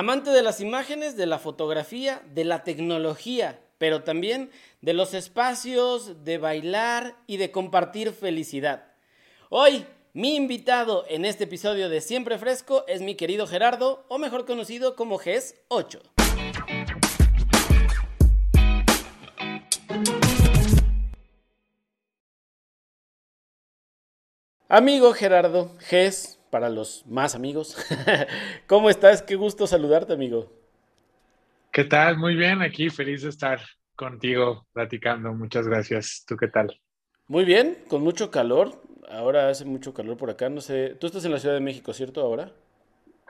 Amante de las imágenes, de la fotografía, de la tecnología, pero también de los espacios, de bailar y de compartir felicidad. Hoy, mi invitado en este episodio de Siempre Fresco es mi querido Gerardo, o mejor conocido como GES 8. Amigo Gerardo, GES, para los más amigos. ¿Cómo estás? Qué gusto saludarte, amigo. ¿Qué tal? Muy bien, aquí feliz de estar contigo platicando. Muchas gracias. ¿Tú qué tal? Muy bien, con mucho calor. Ahora hace mucho calor por acá. No sé, tú estás en la Ciudad de México, ¿cierto? Ahora.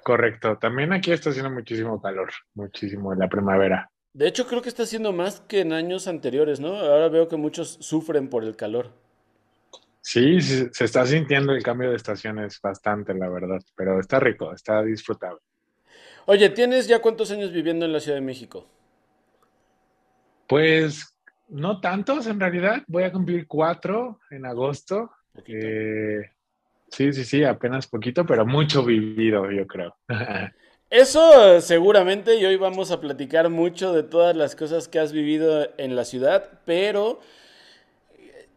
Correcto. También aquí está haciendo muchísimo calor, muchísimo en la primavera. De hecho, creo que está haciendo más que en años anteriores, ¿no? Ahora veo que muchos sufren por el calor. Sí, se está sintiendo el cambio de estaciones bastante, la verdad, pero está rico, está disfrutable. Oye, ¿tienes ya cuántos años viviendo en la Ciudad de México? Pues no tantos en realidad, voy a cumplir cuatro en agosto. Eh, sí, sí, sí, apenas poquito, pero mucho vivido, yo creo. Eso seguramente, y hoy vamos a platicar mucho de todas las cosas que has vivido en la ciudad, pero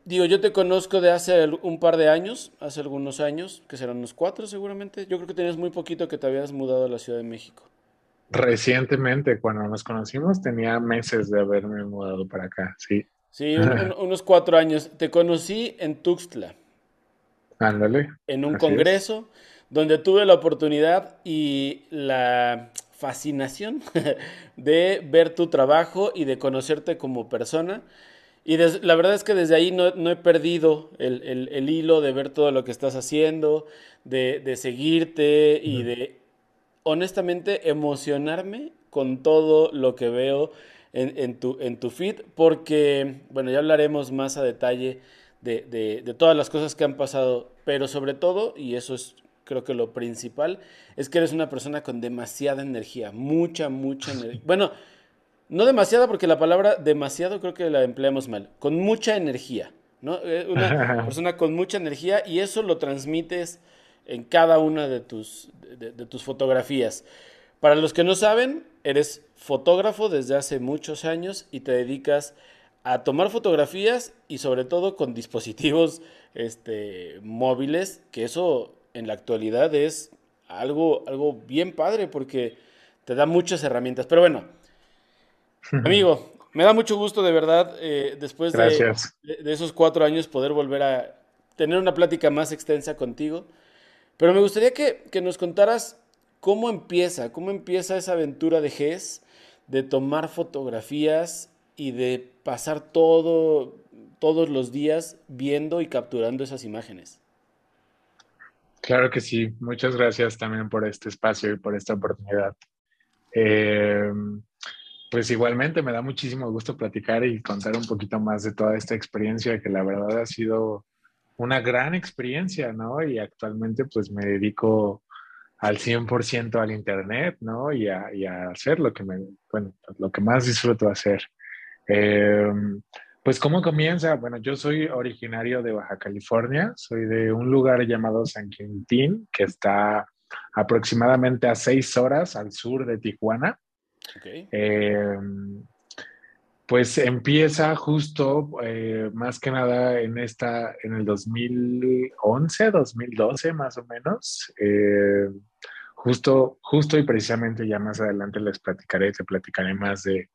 Digo, yo te conozco de hace un par de años, hace algunos años, que serán unos cuatro seguramente. Yo creo que tenías muy poquito que te habías mudado a la Ciudad de México. Recientemente, cuando nos conocimos, tenía meses de haberme mudado para acá, sí. Sí, unos cuatro años. Te conocí en Tuxtla. Ándale. En un congreso donde tuve la oportunidad y la fascinación de ver tu trabajo y de conocerte como persona. Y la verdad es que desde ahí no, he perdido el, hilo de ver todo lo que estás haciendo, de, seguirte y de, honestamente, emocionarme con todo lo que veo en, tu, en tu feed, porque, bueno, ya hablaremos más a detalle de, de todas las cosas que han pasado, pero sobre todo, y eso es creo que lo principal, es que eres una persona con demasiada energía, mucha, mucha energía. Bueno, no demasiada, porque la palabra demasiado creo que la empleamos mal. Con mucha energía, ¿no? Eh, una persona con mucha energía y eso lo transmites en cada una de tus, de, tus fotografías. Para los que no saben, eres fotógrafo desde hace muchos años y te dedicas a tomar fotografías y sobre todo con dispositivos este, móviles, que eso en la actualidad es algo, algo bien padre porque te da muchas herramientas. Pero bueno, Amigo, me da mucho gusto de verdad, eh, después de, esos cuatro años, poder volver a tener una plática más extensa contigo. Pero me gustaría que, nos contaras cómo empieza, cómo empieza esa aventura de GES, de tomar fotografías y de pasar todo, todos los días viendo y capturando esas imágenes. Claro que sí. Muchas gracias también por este espacio y por esta oportunidad. Eh, pues igualmente me da muchísimo gusto platicar y contar un poquito más de toda esta experiencia que la verdad ha sido una gran experiencia, ¿no? Y actualmente pues me dedico al 100% al Internet, ¿no? Y a, hacer lo que, me, bueno, lo que más disfruto hacer. Em, pues ¿cómo comienza? Bueno, yo soy originario de Baja California, soy de un lugar llamado San Quintín, que está aproximadamente a seis horas al sur de Tijuana. Eh, pues empieza justo, eh, más que nada en esta, en el 2011, 2012 más o menos. Eh, justo, justo y precisamente ya más adelante les platicaré, te platicaré más de,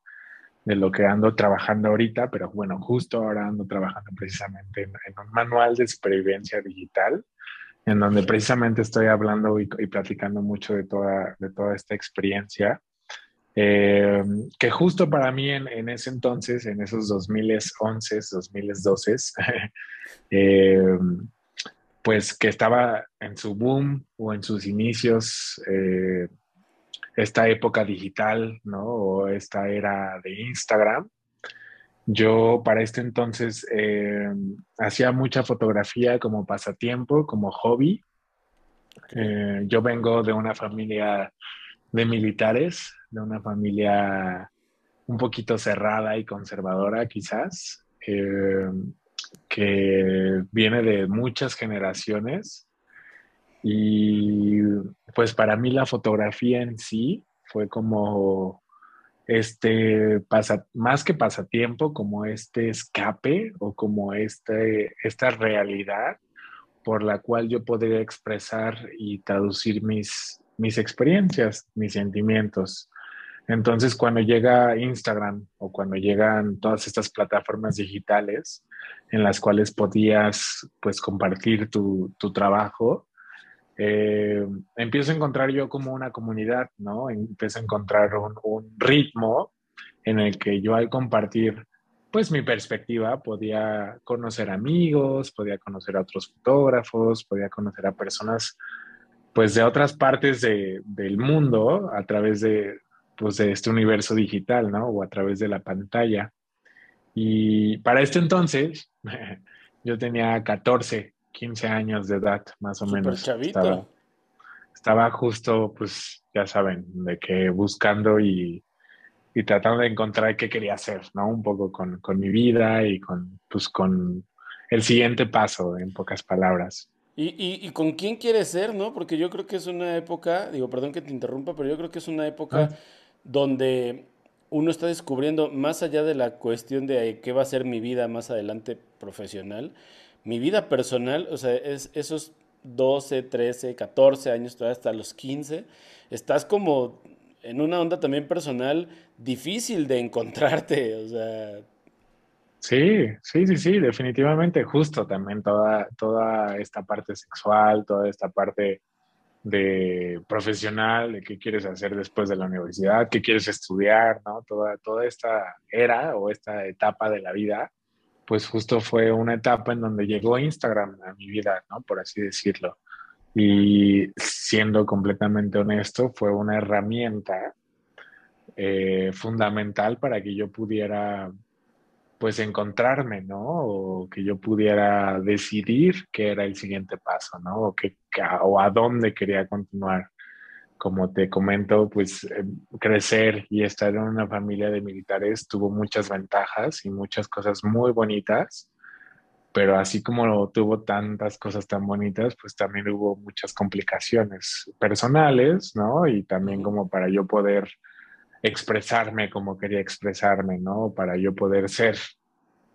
de, lo que ando trabajando ahorita, pero bueno, justo ahora ando trabajando precisamente en, un manual de supervivencia digital, en donde precisamente estoy hablando y, y platicando mucho de toda, de toda esta experiencia. Eh, que justo para mí en, ese entonces, en esos 2011, 2012, eh, pues que estaba en su boom o en sus inicios, eh, esta época digital, ¿no? O esta era de Instagram. Yo para este entonces hacía mucha fotografía como pasatiempo, como hobby. yo vengo de una familia de militares, de una familia un poquito cerrada y conservadora quizás, eh, que viene de muchas generaciones. Y pues para mí la fotografía en sí fue como este pasa, más que pasatiempo, como este escape o como este, esta realidad por la cual yo podría expresar y traducir mis, mis experiencias, mis sentimientos. Entonces, cuando llega Instagram o cuando llegan todas estas plataformas digitales en las cuales podías pues compartir tu, tu trabajo, eh, empiezo a encontrar yo como una comunidad, ¿no? Empiezo a encontrar un, ritmo en el que yo al compartir pues mi perspectiva podía conocer amigos, podía conocer a otros fotógrafos, podía conocer a personas pues de otras partes del mundo a través de, pues, de este universo digital, ¿no? O a través de la pantalla. Y para este entonces, yo tenía 14, 15 años de edad, más o menos. Estaba, estaba, justo, pues, ya saben, de que buscando y, y, tratando de encontrar qué quería hacer, ¿no? Un poco con, con, mi vida y con, pues, con el siguiente paso, en pocas palabras. ¿Y, y, y con quién quieres ser, no? Porque yo creo que es una época, digo, perdón que te interrumpa, pero yo creo que es una época ah. Donde uno está descubriendo, más allá de la cuestión de qué va a ser mi vida más adelante profesional, mi vida personal, o sea, es esos 12, 13, 14 años, todavía hasta los 15, estás como en una onda también personal difícil de encontrarte, o sea... Sí, sí, sí, sí, definitivamente, justo también toda, toda esta parte sexual, toda esta parte de profesional, de qué quieres hacer después de la universidad, qué quieres estudiar, ¿no? Toda, toda esta era o esta etapa de la vida pues justo fue una etapa en donde llegó Instagram a mi vida, ¿no? Por así decirlo. Y siendo completamente honesto, fue una herramienta eh, fundamental para que yo pudiera, pues, encontrarme, ¿no? O que yo pudiera decidir qué era el siguiente paso, ¿no? O, que, o a dónde quería continuar como te comento, pues eh, crecer y estar en una familia de militares tuvo muchas ventajas y muchas cosas muy bonitas, pero así como tuvo tantas cosas tan bonitas, pues también hubo muchas complicaciones personales, ¿no? Y también como para yo poder expresarme como quería expresarme, ¿no? Para yo poder ser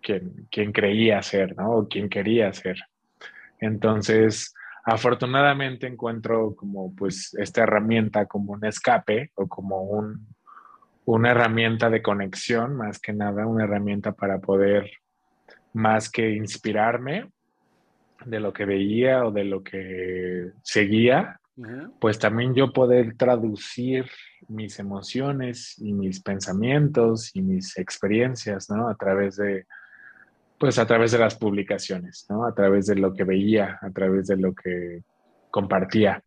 quien, creía ser, ¿no? O quien quería ser. Entonces, afortunadamente encuentro como pues esta herramienta como un escape o como un, una herramienta de conexión, más que nada, una herramienta para poder más que inspirarme de lo que veía o de lo que seguía, pues también yo poder traducir mis emociones y mis pensamientos y mis experiencias, ¿no? A través de, pues a través de las publicaciones, ¿no? A través de lo que veía, a través de lo que compartía.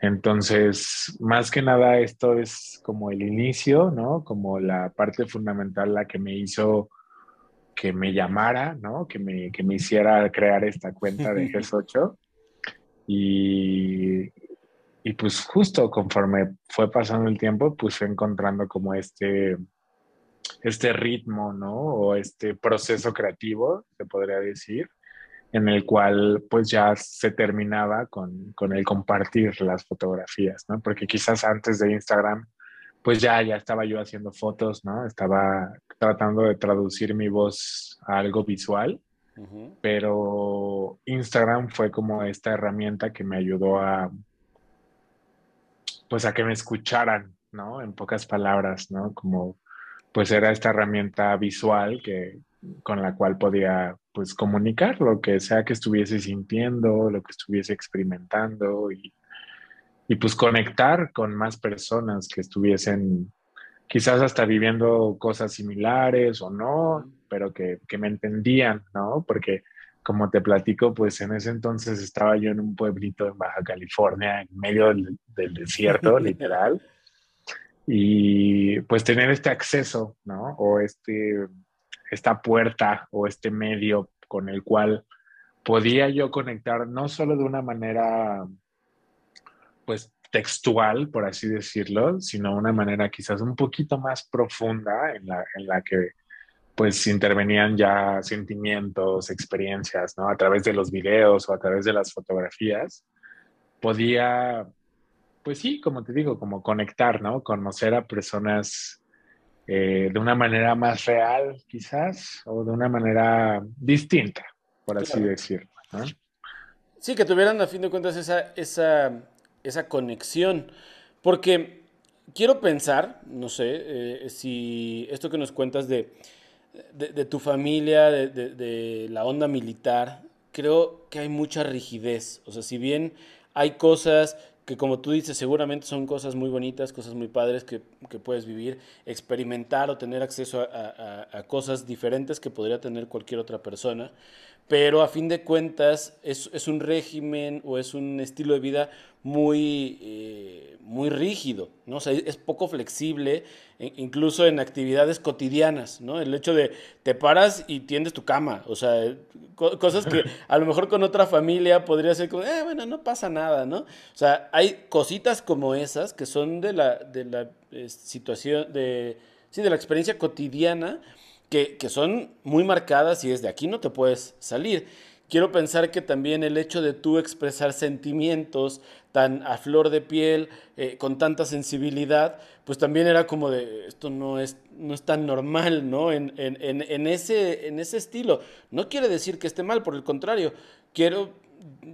Entonces, más que nada, esto es como el inicio, ¿no? Como la parte fundamental, la que me hizo que me llamara, ¿no? Que me, que me hiciera crear esta cuenta de GES8. Y, y pues justo conforme fue pasando el tiempo, pues fue encontrando como este, este ritmo, ¿no? O este proceso creativo, se podría decir, en el cual pues ya se terminaba con, con, el compartir las fotografías, ¿no? Porque quizás antes de Instagram, pues ya, ya estaba yo haciendo fotos, ¿no? Estaba tratando de traducir mi voz a algo visual, pero Instagram fue como esta herramienta que me ayudó a, pues a que me escucharan, ¿no? En pocas palabras, ¿no? Como pues era esta herramienta visual que, con la cual podía pues comunicar lo que sea que estuviese sintiendo, lo que estuviese experimentando y, y pues conectar con más personas que estuviesen quizás hasta viviendo cosas similares o no, pero que, que, me entendían, ¿no? Porque como te platico, pues en ese entonces estaba yo en un pueblito en Baja California, en medio del, del desierto, literal y pues tener este acceso, ¿no? O este, esta puerta o este medio con el cual podía yo conectar no solo de una manera, pues textual, por así decirlo, sino una manera quizás un poquito más profunda en la, en la que pues intervenían ya sentimientos, experiencias, ¿no? A través de los videos o a través de las fotografías, podía pues sí, como te digo, como conectar, ¿no? Conocer a personas eh, de una manera más real, quizás, o de una manera distinta, por así decirlo. ¿no? Sí, que tuvieran a fin de cuentas esa, esa, esa conexión. Porque quiero pensar, no sé, eh, si esto que nos cuentas de, de, tu familia, de, de, la onda militar, creo que hay mucha rigidez. O sea, si bien hay cosas que como tú dices, seguramente son cosas muy bonitas, cosas muy padres que, que puedes vivir, experimentar o tener acceso a, a, cosas diferentes que podría tener cualquier otra persona, pero a fin de cuentas es, es un régimen o es un estilo de vida muy, eh, muy rígido, ¿no? O sea, es poco flexible, e, incluso en actividades cotidianas, ¿no? El hecho de te paras y tiendes tu cama, o sea, cosas que a lo mejor con otra familia podría ser como, eh, bueno, no pasa nada, ¿no? O sea, hay cositas como esas que son de la, de la eh, situación, de, sí, de la experiencia cotidiana, que, son muy marcadas y desde aquí no te puedes salir quiero pensar que también el hecho de tú expresar sentimientos tan a flor de piel, eh, con tanta sensibilidad, pues también era como de, esto no es, no es tan normal, ¿no? En, en, en, ese, en ese estilo. No quiere decir que esté mal, por el contrario, quiero,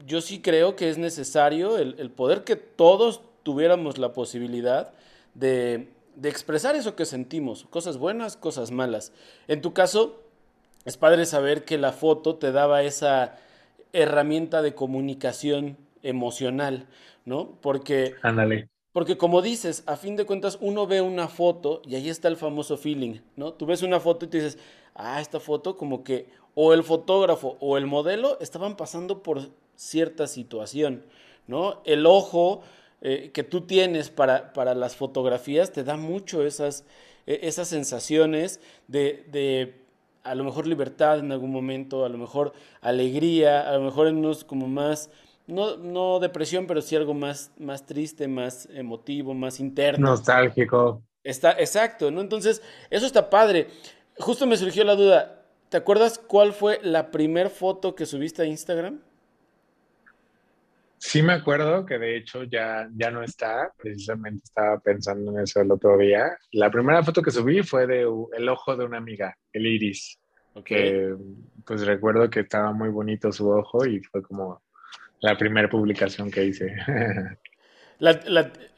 yo sí creo que es necesario el poder que todos tuviéramos la posibilidad de, de expresar eso que sentimos, cosas buenas, cosas malas. En tu caso, es padre saber que la foto te daba esa herramienta de comunicación emocional, ¿no? Porque, Ándale. porque como dices, a fin de cuentas uno ve una foto y ahí está el famoso feeling, ¿no? Tú ves una foto y te dices, ah, esta foto como que o el fotógrafo o el modelo estaban pasando por cierta situación, ¿no? El ojo eh, que tú tienes para, para, las fotografías te da mucho esas, e, esas sensaciones de, de a lo mejor libertad en algún momento, a lo mejor alegría, a lo mejor en unos como más, no, no depresión, pero sí algo más, más triste, más emotivo, más interno. Nostálgico. Está, exacto, ¿no? Entonces, eso está padre. Justo me surgió la duda, ¿te acuerdas cuál fue la primer foto que subiste a Instagram? Sí me acuerdo que de hecho ya, ya no está, precisamente estaba pensando en eso el otro día. La primera foto que subí fue de el ojo de una amiga, el iris, que pues recuerdo que estaba muy bonito su ojo y fue como la primera publicación que hice.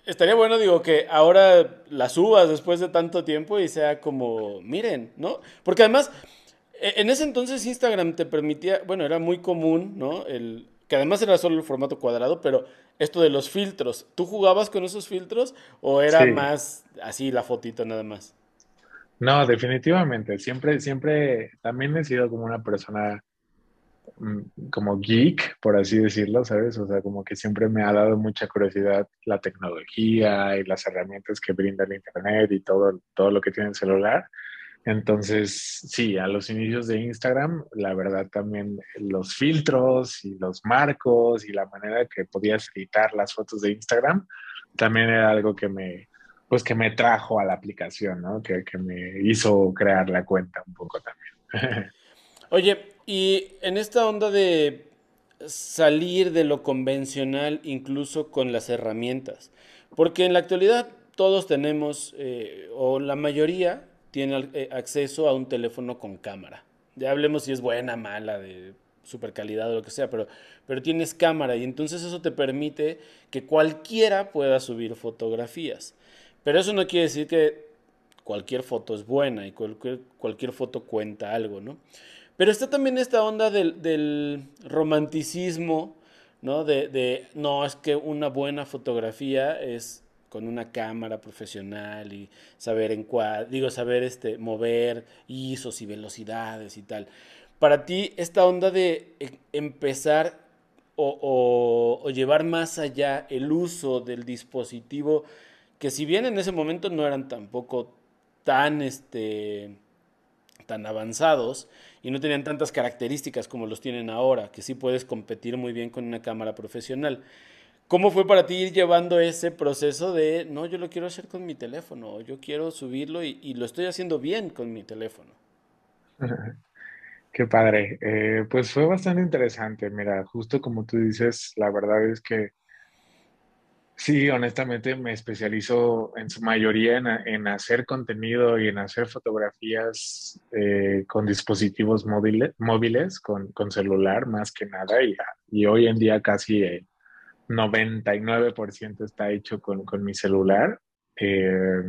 estaría bueno, digo, que ahora la subas después de tanto tiempo y sea como, miren, ¿no? Porque además, e, en ese entonces Instagram te permitía, bueno, era muy común, ¿no? El, que además era solo el formato cuadrado, pero esto de los filtros, ¿tú jugabas con esos filtros o era más así la fotito nada más? No, definitivamente, siempre, siempre, también he sido como una persona mm, como geek, por así decirlo, ¿sabes? O sea, como que siempre me ha dado mucha curiosidad la tecnología y las herramientas que brinda el Internet y todo, todo lo que tiene el celular. Entonces, sí, a los inicios de Instagram, la verdad también los filtros y los marcos y la manera que podías editar las fotos de Instagram también era algo que me, pues que me trajo a la aplicación, ¿no? Que, que me hizo crear la cuenta un poco también. Oye, y en esta onda de salir de lo convencional incluso con las herramientas, porque en la actualidad todos tenemos, eh, o la mayoría, tiene eh, acceso a un teléfono con cámara. Ya hablemos si es buena, mala, de super calidad o lo que sea, pero, pero tienes cámara y entonces eso te permite que cualquiera pueda subir fotografías. Pero eso no quiere decir que cualquier foto es buena y cualquier, cualquier foto cuenta algo, ¿no? Pero está también esta onda del, del romanticismo, ¿no? De, de, no, es que una buena fotografía es con una cámara profesional y saber en cuál, digo, saber este, mover ISOs y velocidades y tal. Para ti, esta onda de e, empezar o, o, llevar más allá el uso del dispositivo, que si bien en ese momento no eran tampoco tan, este, tan avanzados y no tenían tantas características como los tienen ahora, que sí puedes competir muy bien con una cámara profesional. ¿Cómo fue para ti ir llevando ese proceso de, no, yo lo quiero hacer con mi teléfono, yo quiero subirlo y, lo estoy haciendo bien con mi teléfono? Qué padre. Eh, pues fue bastante interesante. Mira, justo como tú dices, la verdad es que Sí, honestamente me especializo en su mayoría en, hacer contenido y en hacer fotografías eh, con dispositivos móviles, móviles con, celular más que nada y, hoy en día casi el 99% está hecho con, mi celular. Eh,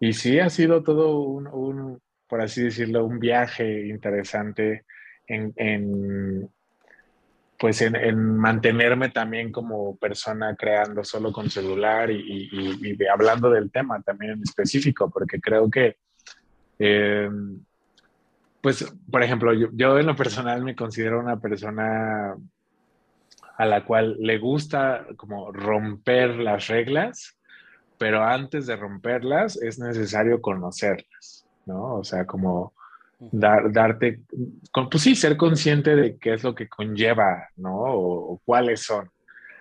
y sí, ha sido todo un, por así decirlo, un viaje interesante en, pues en, mantenerme también como persona creando solo con celular y, hablando del tema también en específico, porque creo que, eh, pues, por ejemplo, yo, yo, en lo personal me considero una persona a la cual le gusta como romper las reglas, pero antes de romperlas es necesario conocerlas, ¿no? O sea, como dar, darte, pues sí, ser consciente de qué es lo que conlleva, ¿no? O, cuáles son.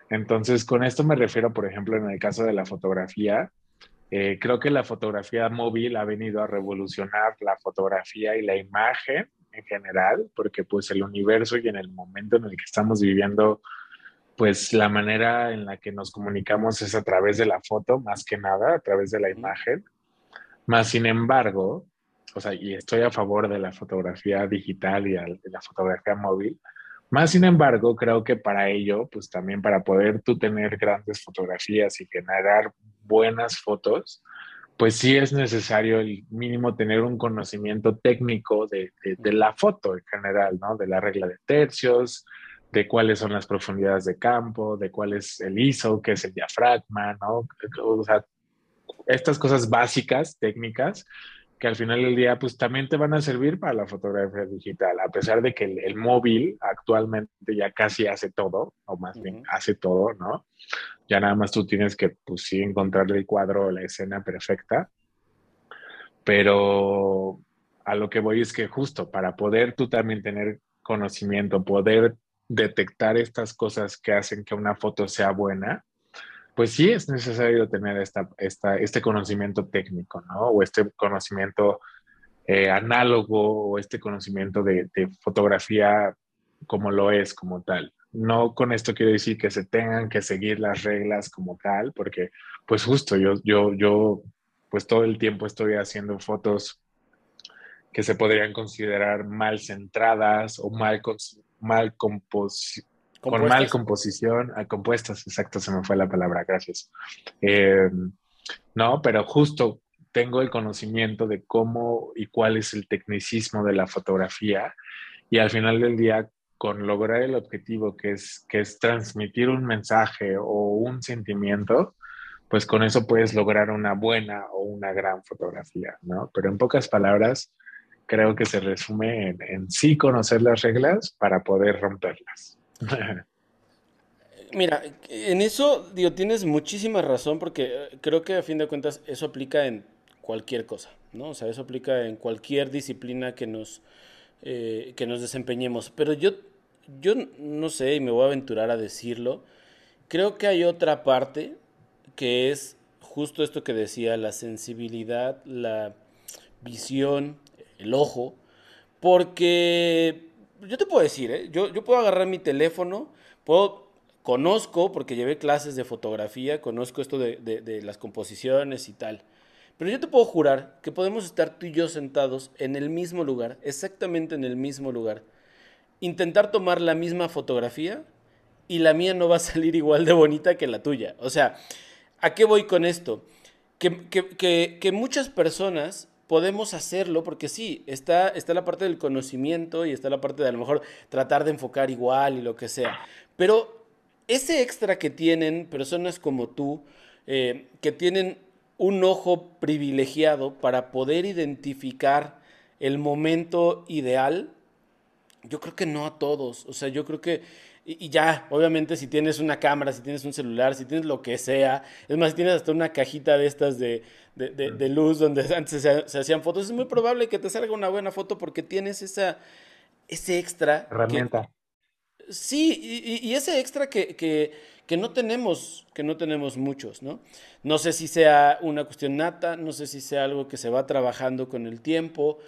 Entonces, con esto me refiero, por ejemplo, en el caso de la fotografía, eh, creo que la fotografía móvil ha venido a revolucionar la fotografía y la imagen en general, porque pues el universo y en el momento en el que estamos viviendo, pues la manera en la que nos comunicamos es a través de la foto, más que nada, a través de la imagen. Más sin embargo, o sea, y estoy a favor de la fotografía digital y de la fotografía móvil. Más sin embargo, creo que para ello, pues también para poder tú tener grandes fotografías y generar buenas fotos, pues sí es necesario el mínimo tener un conocimiento técnico de, de, la foto en general, ¿no? De la regla de tercios, de cuáles son las profundidades de campo, de cuál es el ISO, qué es el diafragma, ¿no? O sea, estas cosas básicas, técnicas, que al final del día pues también te van a servir para la fotografía digital, a pesar de que el, móvil actualmente ya casi hace todo, o más bien hace todo, ¿no? Ya nada más tú tienes que pues sí encontrar el cuadro o la escena perfecta, pero a lo que voy es que justo para poder tú también tener conocimiento, poder detectar estas cosas que hacen que una foto sea buena, pues sí es necesario tener esta, este conocimiento técnico, ¿no? O este conocimiento eh, análogo o este conocimiento de, fotografía como lo es como tal. No con esto quiero decir que se tengan que seguir las reglas como tal, porque pues justo yo, yo, yo pues todo el tiempo estoy haciendo fotos que se podrían considerar mal centradas o mal, mal compos con mal composición, a compuestas, exacto, se me fue la palabra, gracias. Eh, no, pero justo tengo el conocimiento de cómo y cuál es el tecnicismo de la fotografía y al final del día con lograr el objetivo que es, que es transmitir un mensaje o un sentimiento, pues con eso puedes lograr una buena o una gran fotografía, ¿no? Pero en pocas palabras, creo que se resume en, sí conocer las reglas para poder romperlas. Mira, en eso, digo, tienes muchísima razón porque eh, creo que a fin de cuentas eso aplica en cualquier cosa, ¿no? O sea, eso aplica en cualquier disciplina que nos, eh, que nos desempeñemos. Pero yo, yo no sé, y me voy a aventurar a decirlo, creo que hay otra parte que es justo esto que decía, la sensibilidad, la visión, el ojo, porque yo te puedo decir, ¿eh? yo, yo puedo agarrar mi teléfono, puedo, conozco, porque llevé clases de fotografía, conozco esto de, de, las composiciones y tal. Pero yo te puedo jurar que podemos estar tú y yo sentados en el mismo lugar, exactamente en el mismo lugar, intentar tomar la misma fotografía y la mía no va a salir igual de bonita que la tuya. O sea, ¿a qué voy con esto? Que, que, que muchas personas podemos hacerlo porque sí, está, está la parte del conocimiento y está la parte de a lo mejor tratar de enfocar igual y lo que sea. Pero ese extra que tienen personas como tú, eh, que tienen un ojo privilegiado para poder identificar el momento ideal, yo creo que no a todos. O sea, yo creo que y, ya, obviamente si tienes una cámara, si tienes un celular, si tienes lo que sea, es más, si tienes hasta una cajita de estas de, luz donde antes se, hacían fotos, es muy probable que te salga una buena foto porque tienes esa, ese extra. Herramienta. sí, y, ese extra que, que, no tenemos, que no tenemos muchos, ¿no? No sé si sea una cuestión nata, no sé si sea algo que se va trabajando con el tiempo,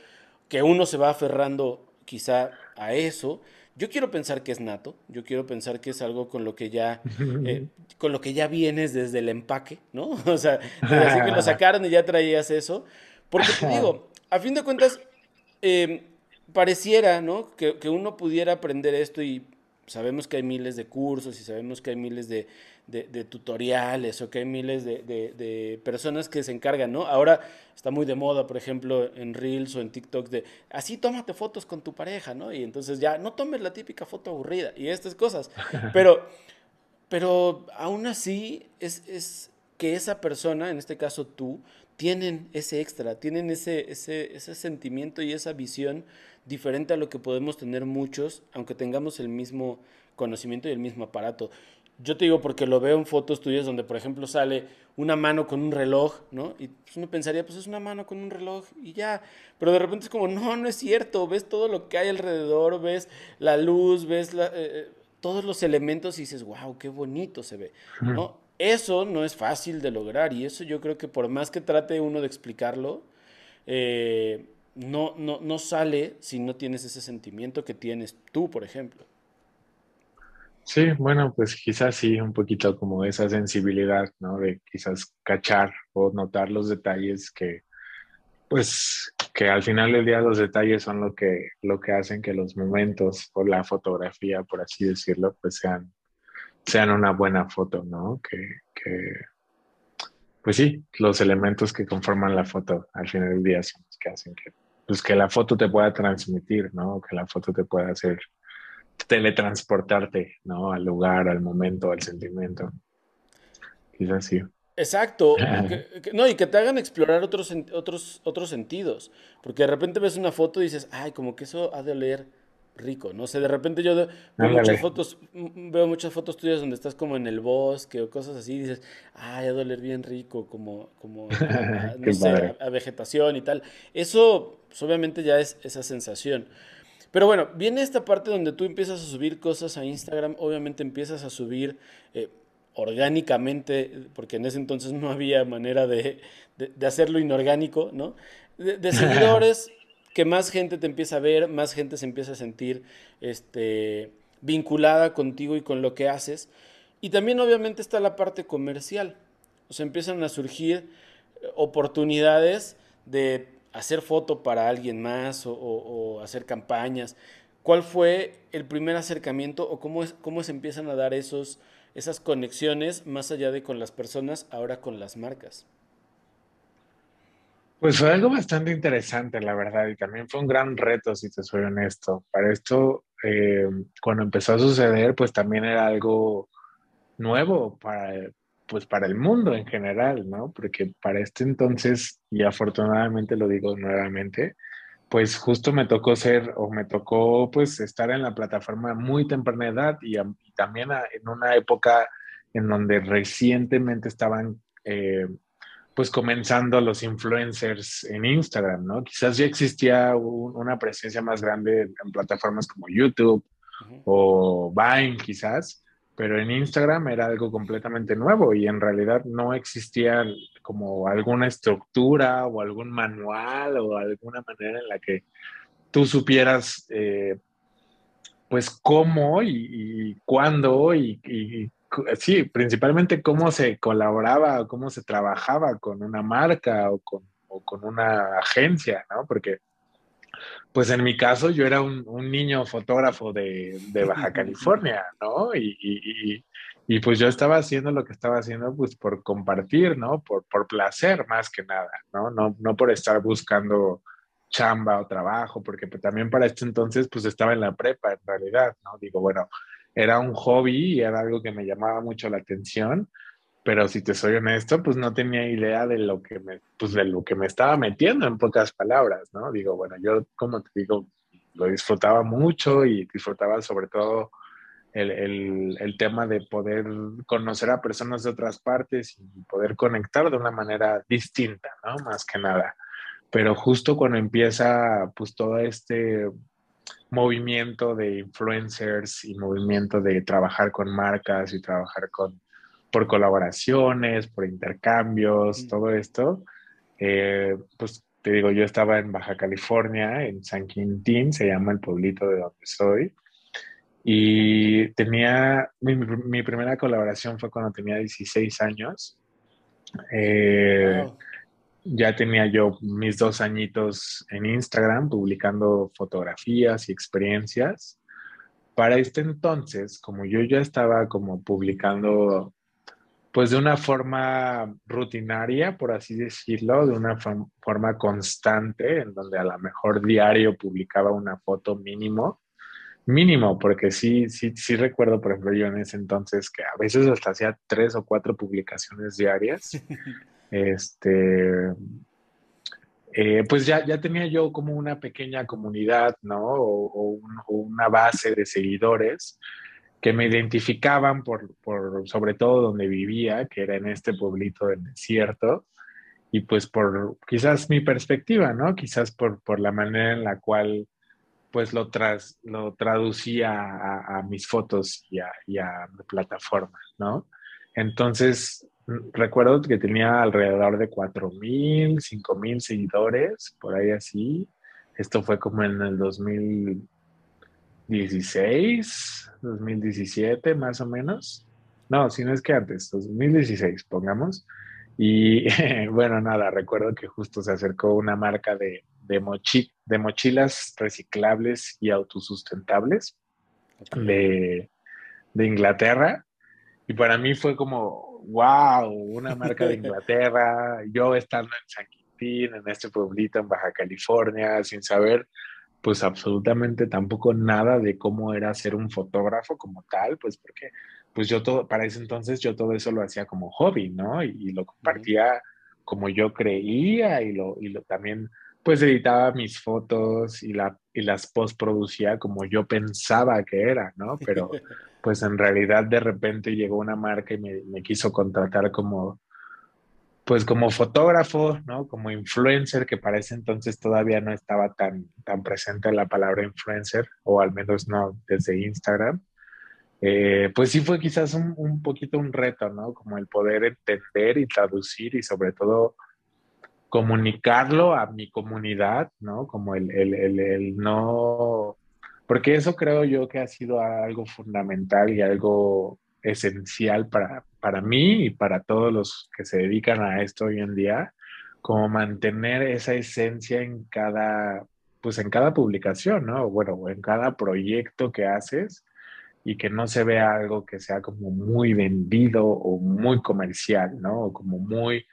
que uno se va aferrando quizá a eso, Yo quiero pensar que es nato, yo quiero pensar que es algo con lo que ya, eh, con lo que ya vienes desde el empaque, ¿no? O sea, así que lo sacaron y ya traías eso. Porque te digo, a fin de cuentas, em, pareciera, ¿no? Que, que, uno pudiera aprender esto y sabemos que hay miles de cursos y sabemos que hay miles de, de, tutoriales o que hay miles de, personas que se encargan, ¿no? Ahora está muy de moda, por ejemplo, en Reels o en TikTok de, así tómate fotos con tu pareja, ¿no? Y entonces ya, no tomes la típica foto aburrida y estas cosas. Pero, pero aún así es, es que esa persona, en este caso tú, tienen ese extra, tienen ese, ese, ese sentimiento y esa visión diferente a lo que podemos tener muchos, aunque tengamos el mismo conocimiento y el mismo aparato. Yo te digo porque lo veo en fotos tuyas donde, por ejemplo, sale una mano con un reloj, ¿no? Y pues, uno pensaría, pues es una mano con un reloj y ya. Pero de repente es como, no, no es cierto. Ves todo lo que hay alrededor, ves la luz, ves eh, eh, todos los elementos y dices, wow, qué bonito se ve, ¿no? Eso no es fácil de lograr y eso yo creo que por más que trate uno de explicarlo, eh, no, no, no sale si no tienes ese sentimiento que tienes tú, por ejemplo. Sí, bueno, pues quizás sí, un poquito como esa sensibilidad, ¿no? De quizás cachar o notar los detalles que, pues, que al final del día los detalles son lo que, lo que hacen que los momentos o la fotografía, por así decirlo, pues sean, sean una buena foto, ¿no? Que, que, pues sí, los elementos que conforman la foto al final del día son los que hacen que, pues que la foto te pueda transmitir, ¿no? Que la foto te pueda hacer teletransportarte, ¿no? Al lugar, al momento, al sentimiento. Quizás sí. Exacto. no, y que te hagan explorar otros, otros, otros sentidos. Porque de repente ves una foto y dices, ay, como que eso ha de oler rico. No sé, de repente yo veo muchas fotos, veo muchas fotos tuyas donde estás como en el bosque o cosas así, y dices, ay, ha de oler bien rico, como, como no sé, a, vegetación y tal. Eso, pues, obviamente, ya es esa sensación. Pero bueno, viene esta parte donde tú empiezas a subir cosas a Instagram, obviamente empiezas a subir eh, orgánicamente, porque en ese entonces no había manera de, hacerlo inorgánico, ¿no? De, seguidores, que más gente te empieza a ver, más gente se empieza a sentir este, vinculada contigo y con lo que haces. Y también obviamente está la parte comercial, o sea, empiezan a surgir eh, oportunidades de hacer foto para alguien más o, hacer campañas. ¿Cuál fue el primer acercamiento o cómo, es, cómo se empiezan a dar esos, esas conexiones más allá de con las personas, ahora con las marcas? Pues fue algo bastante interesante, la verdad, y también fue un gran reto, si te soy honesto. Para esto, eh, cuando empezó a suceder, pues también era algo nuevo para, pues para el mundo en general, ¿no? Porque para este entonces, y afortunadamente lo digo nuevamente, pues justo me tocó ser o me tocó pues estar en la plataforma muy temprana edad y, también en una época en donde recientemente estaban eh, pues comenzando los influencers en Instagram, ¿no? Quizás ya existía una presencia más grande en plataformas como YouTube o Vine quizás, pero en Instagram era algo completamente nuevo y en realidad no existía como alguna estructura o algún manual o alguna manera en la que tú supieras eh, pues cómo y, cuándo y, y, sí, principalmente cómo se colaboraba o cómo se trabajaba con una marca o con, o con una agencia, ¿no? Porque pues en mi caso yo era un, niño fotógrafo de, Baja California, ¿no? Y, pues yo estaba haciendo lo que estaba haciendo pues por compartir, ¿no? Por, por placer más que nada, ¿no? ¿no? No por estar buscando chamba o trabajo, porque pues, también para este entonces pues estaba en la prepa en realidad, ¿no? Digo, bueno, era un hobby y era algo que me llamaba mucho la atención, pero si te soy honesto, pues no tenía idea de lo que me, pues de lo que me estaba metiendo en pocas palabras, ¿no? Digo, bueno, yo como te digo, lo disfrutaba mucho y disfrutaba sobre todo el, el, tema de poder conocer a personas de otras partes y poder conectar de una manera distinta, ¿no? Más que nada. Pero justo cuando empieza pues todo este movimiento de influencers y movimiento de trabajar con marcas y trabajar con por colaboraciones, por intercambios, mm. todo esto. Eh, pues te digo, yo estaba en Baja California, en San Quintín, se llama el pueblito de donde soy. Y tenía, mi, primera colaboración fue cuando tenía 16 años. Eh, ya tenía yo mis dos añitos en Instagram publicando fotografías y experiencias. Para este entonces, como yo ya estaba como publicando pues de una forma rutinaria, por así decirlo, de una forma constante, en donde a lo mejor diario publicaba una foto mínimo, mínimo, porque sí, sí, sí recuerdo, por ejemplo, yo en ese entonces que a veces hasta hacía tres o cuatro publicaciones diarias. este, eh, pues ya, ya tenía yo como una pequeña comunidad, ¿no? o una base de seguidores que me identificaban por, por, sobre todo donde vivía, que era en este pueblito del desierto, y pues por quizás mi perspectiva, ¿no? Quizás por, por la manera en la cual pues lo, tras, lo traducía a, mis fotos y a, y mi plataforma, ¿no? Entonces, recuerdo que tenía alrededor de 4.000, 5.000 seguidores, por ahí así. Esto fue como en el 2000, 2016, 2017 más o menos. No, si no es que antes, 2016, pongamos. Y bueno, nada, recuerdo que justo se acercó una marca de, de, de mochilas reciclables y autosustentables de, de Inglaterra. Y para mí fue como, wow, una marca de Inglaterra, yo estando en San Quintín, en este pueblito en Baja California, sin saber pues absolutamente tampoco nada de cómo era ser un fotógrafo como tal, pues porque pues yo todo, para ese entonces yo todo eso lo hacía como hobby, ¿no? Y, lo compartía como yo creía y lo, y lo también pues editaba mis fotos y, la, y las postproducía como yo pensaba que era, ¿no? Pero pues en realidad de repente llegó una marca y me, me quiso contratar como pues como fotógrafo, ¿no? Como influencer, que para ese entonces todavía no estaba tan, tan presente la palabra influencer, o al menos no desde Instagram, eh, pues sí fue quizás un, un, poquito un reto, ¿no? Como el poder entender y traducir y sobre todo comunicarlo a mi comunidad, ¿no? Como el, el, el, el no, porque eso creo yo que ha sido algo fundamental y algo esencial para, para mí y para todos los que se dedican a esto hoy en día, como mantener esa esencia en cada, pues en cada publicación, ¿no? Bueno, en cada proyecto que haces y que no se vea algo que sea como muy vendido o muy comercial, ¿no? O como muy,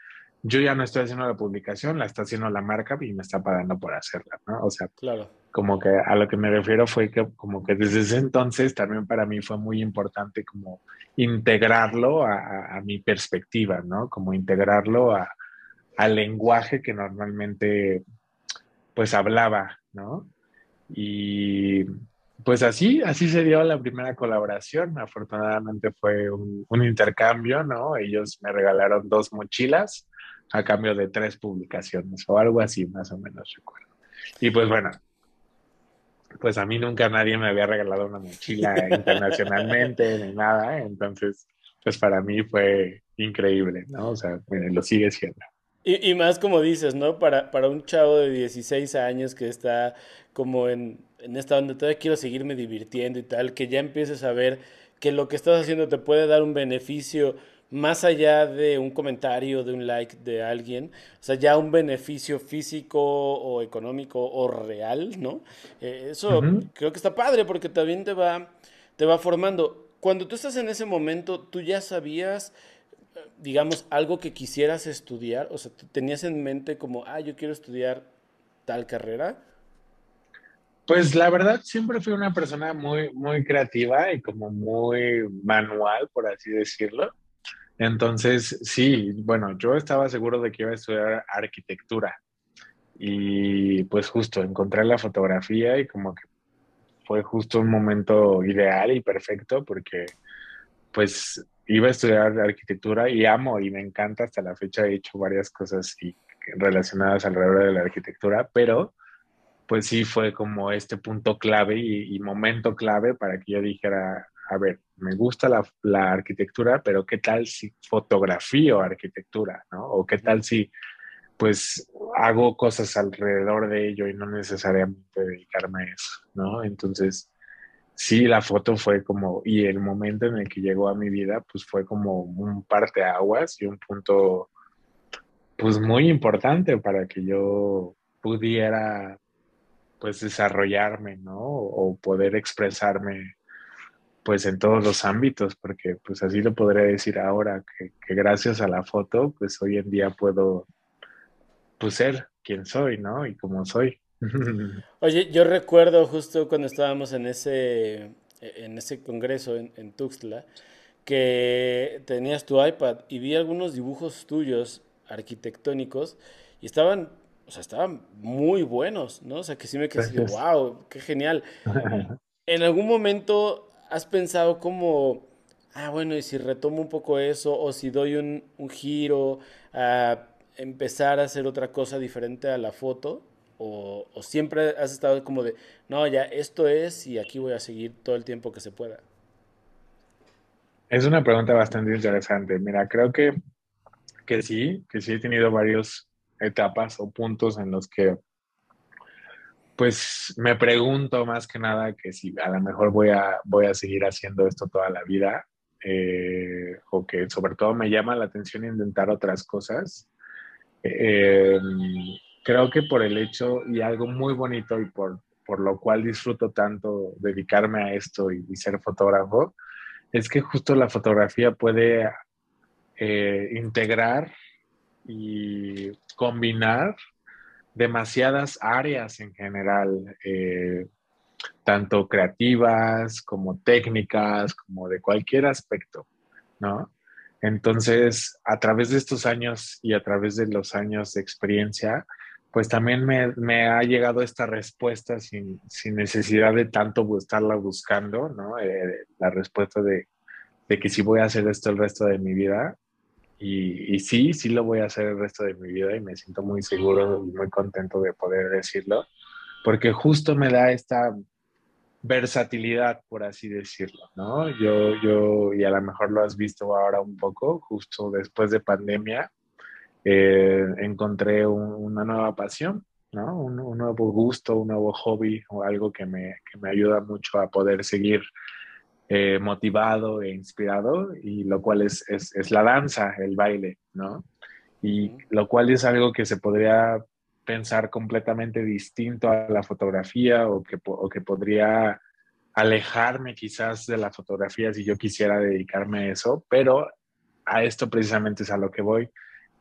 yo ya no estoy haciendo la publicación, la está haciendo la marca y me está pagando por hacerla, ¿no? O sea, claro. Como que a lo que me refiero fue que como que desde ese entonces también para mí fue muy importante como integrarlo a, mi perspectiva, ¿no? Como integrarlo a, al lenguaje que normalmente pues hablaba, ¿no? Y pues así, así se dio la primera colaboración. Afortunadamente fue un, un intercambio, ¿no? Ellos me regalaron dos mochilas a cambio de tres publicaciones o algo así, más o menos recuerdo. Y pues bueno, pues a mí nunca nadie me había regalado una mochila internacionalmente ni nada, entonces pues para mí fue increíble, ¿no? O sea, bueno, lo sigue siendo. Y, y, más como dices, ¿no? Para, para un chavo de 16 años que está como en, en esta donde todavía quiero seguirme divirtiendo y tal, que ya empieces a ver que lo que estás haciendo te puede dar un beneficio más allá de un comentario, de un like de alguien, o sea, ya un beneficio físico o económico o real, ¿no? Eh, eso creo que está padre porque también te va, te va formando. Cuando tú estás en ese momento, tú ya sabías, digamos, algo que quisieras estudiar, o sea, tenías en mente como, ah, yo quiero estudiar tal carrera. Pues la verdad siempre fui una persona muy, muy creativa y como muy manual, por así decirlo. Entonces, sí, bueno, yo estaba seguro de que iba a estudiar arquitectura. Y pues justo encontré la fotografía y como que fue justo un momento ideal y perfecto porque pues iba a estudiar arquitectura y amo y me encanta hasta la fecha he hecho varias cosas relacionadas alrededor de la arquitectura, pero pues sí fue como este punto clave y momento clave para que yo dijera, a ver, me gusta la, arquitectura, pero ¿qué tal si fotografío arquitectura, ¿no? O qué tal si, pues, hago cosas alrededor de ello y no necesariamente dedicarme a eso, ¿no? Entonces, sí, la foto fue como, y el momento en el que llegó a mi vida, pues fue como un parteaguas y un punto, pues muy importante para que yo pudiera, pues desarrollarme, ¿no? O poder expresarme, pues en todos los ámbitos, porque pues así lo podría decir ahora, que, que gracias a la foto, pues hoy en día puedo, pues ser quien soy, ¿no? Y como soy. Oye, yo recuerdo justo cuando estábamos en ese, en ese congreso en, Tuxtla, que tenías tu iPad y vi algunos dibujos tuyos arquitectónicos y estaban, o sea, estaban muy buenos, ¿no? O sea, que sí me quedé, wow, qué genial. ¿En algún momento has pensado como, ah, bueno, y si retomo un poco eso, o si doy un, giro a empezar a hacer otra cosa diferente a la foto? O, siempre has estado como de, no, ya esto es y aquí voy a seguir todo el tiempo que se pueda? Es una pregunta bastante interesante. Mira, creo que, que sí, que sí he tenido varias etapas o puntos en los que pues me pregunto más que nada que si a lo mejor voy a, voy a seguir haciendo esto toda la vida eh, o que sobre todo me llama la atención intentar otras cosas. Eh, creo que por el hecho y algo muy bonito y por, por lo cual disfruto tanto dedicarme a esto y, ser fotógrafo, es que justo la fotografía puede eh, integrar y combinar demasiadas áreas en general, eh, tanto creativas como técnicas, como de cualquier aspecto, ¿no? Entonces, a través de estos años y a través de los años de experiencia, pues también me, ha llegado esta respuesta sin, necesidad de tanto estarla buscando, ¿no? Eh, la respuesta de, que sí voy a hacer esto el resto de mi vida. Y, sí, sí lo voy a hacer el resto de mi vida y me siento muy seguro y muy contento de poder decirlo, porque justo me da esta versatilidad, por así decirlo, ¿no? Yo, yo, y a lo mejor lo has visto ahora un poco, justo después de pandemia, eh, encontré una nueva pasión, ¿no? Un, nuevo gusto, un nuevo hobby o algo que me, que me ayuda mucho a poder seguir eh, motivado e inspirado, y lo cual es, es, es, la danza, el baile, ¿no? Y lo cual es algo que se podría pensar completamente distinto a la fotografía o que, o que podría alejarme quizás de la fotografía si yo quisiera dedicarme a eso, pero a esto precisamente es a lo que voy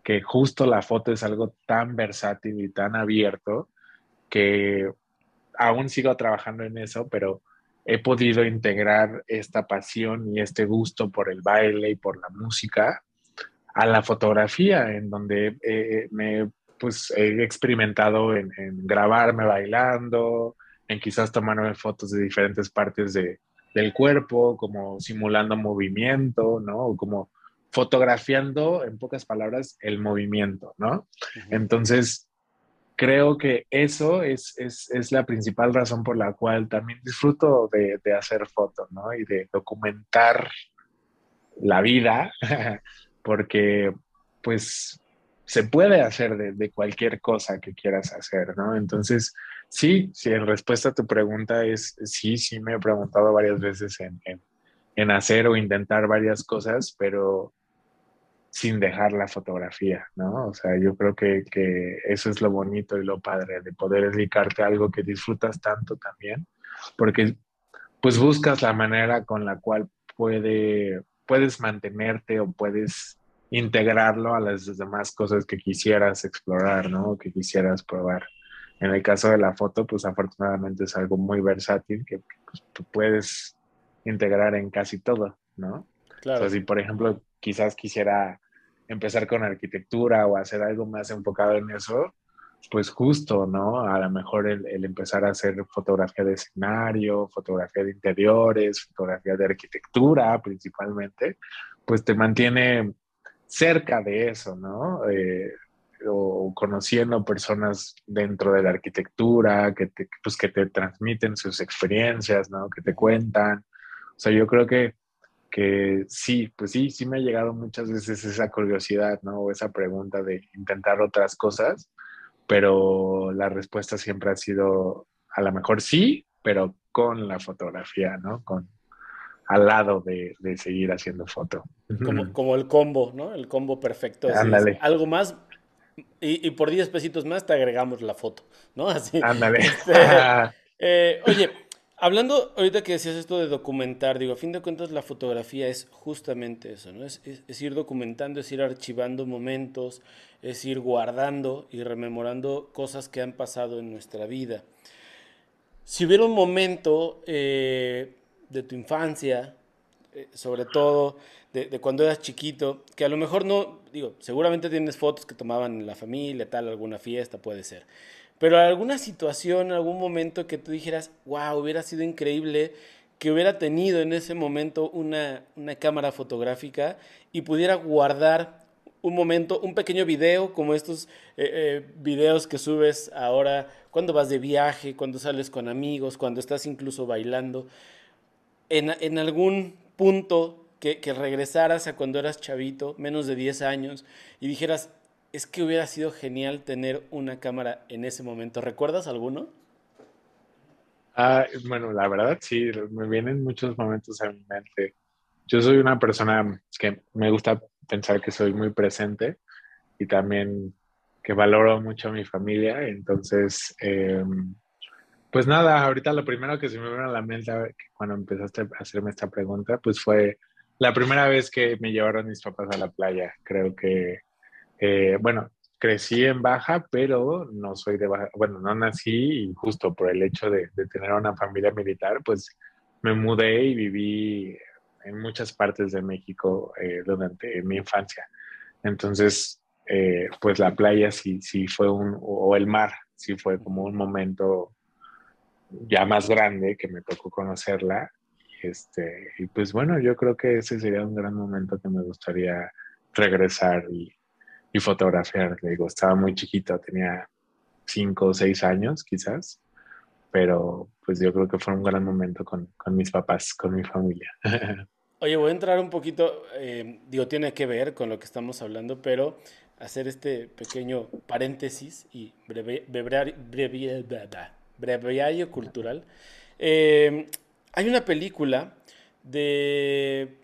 que justo la foto es algo tan versátil y tan abierto que aún sigo trabajando en eso, pero he podido integrar esta pasión y este gusto por el baile y por la música a la fotografía, en donde eh, me pues, he experimentado en, grabarme bailando, en quizás tomarme fotos de diferentes partes de, del cuerpo, como simulando movimiento, ¿no? O como fotografiando, en pocas palabras, el movimiento, ¿no? Entonces, creo que eso es, es, la principal razón por la cual también disfruto de, hacer fotos, ¿no? Y de documentar la vida, porque pues se puede hacer de, cualquier cosa que quieras hacer, ¿no? Entonces, sí, sí, en respuesta a tu pregunta es, sí, sí me he preguntado varias veces en, en hacer o intentar varias cosas, pero sin dejar la fotografía, ¿no? O sea, yo creo que, eso es lo bonito y lo padre de poder dedicarte a algo que disfrutas tanto también, porque pues buscas la manera con la cual puede, puedes mantenerte o puedes integrarlo a las demás cosas que quisieras explorar, ¿no? Que quisieras probar. En el caso de la foto, pues afortunadamente es algo muy versátil que pues, tú puedes integrar en casi todo, ¿no? Claro. O sea, si por ejemplo quizás quisiera empezar con arquitectura o hacer algo más enfocado en eso, pues justo, ¿no? A lo mejor el, empezar a hacer fotografía de escenario, fotografía de interiores, fotografía de arquitectura principalmente, pues te mantiene cerca de eso, ¿no? Eh, o conociendo personas dentro de la arquitectura que te, pues que te transmiten sus experiencias, ¿no? Que te cuentan. O sea, yo creo que que sí, pues sí, sí me ha llegado muchas veces esa curiosidad, ¿no? O esa pregunta de intentar otras cosas, pero la respuesta siempre ha sido a lo mejor sí, pero con la fotografía, ¿no? Con, al lado de, seguir haciendo foto. Como, el combo, ¿no? El combo perfecto. Ándale. Algo más y, por 10 pesitos más te agregamos la foto, ¿no? Así. Ándale. Este, eh, oye, hablando ahorita que decías esto de documentar, digo, a fin de cuentas la fotografía es justamente eso, ¿no? Es, es, ir documentando, es ir archivando momentos, es ir guardando y rememorando cosas que han pasado en nuestra vida. Si hubiera un momento eh, de tu infancia, eh, sobre todo de, cuando eras chiquito, que a lo mejor no, digo, seguramente tienes fotos que tomaban en la familia, tal, alguna fiesta, puede ser. Pero alguna situación, algún momento que tú dijeras, wow, hubiera sido increíble que hubiera tenido en ese momento una, una cámara fotográfica y pudiera guardar un momento, un pequeño video, como estos eh, eh, videos que subes ahora cuando vas de viaje, cuando sales con amigos, cuando estás incluso bailando, en, en algún punto que, regresaras a cuando eras chavito, menos de 10 años, y dijeras, es que hubiera sido genial tener una cámara en ese momento. ¿Recuerdas alguno? Ah, bueno, la verdad sí, me vienen muchos momentos a mi mente. Yo soy una persona que me gusta pensar que soy muy presente y también que valoro mucho a mi familia. Entonces, em, pues nada, ahorita lo primero que se me vino a la mente cuando empezaste a hacerme esta pregunta, pues fue la primera vez que me llevaron mis papás a la playa. Creo que, eh, bueno, crecí en Baja, pero no soy de Baja, bueno, no nací y justo por el hecho de, tener una familia militar, pues me mudé y viví en muchas partes de México eh, durante mi infancia. Entonces, eh, pues la playa sí, sí fue un, o el mar, sí fue como un momento ya más grande que me tocó conocerla este, y pues bueno, yo creo que ese sería un gran momento que me gustaría regresar y, y fotografiar. Le digo, estaba muy chiquito, tenía cinco o seis años quizás, pero pues yo creo que fue un gran momento con, con mis papás, con mi familia. Oye, voy a entrar un poquito, eh, digo, tiene que ver con lo que estamos hablando, pero hacer este pequeño paréntesis y breviario, cultural. Eh, hay una película de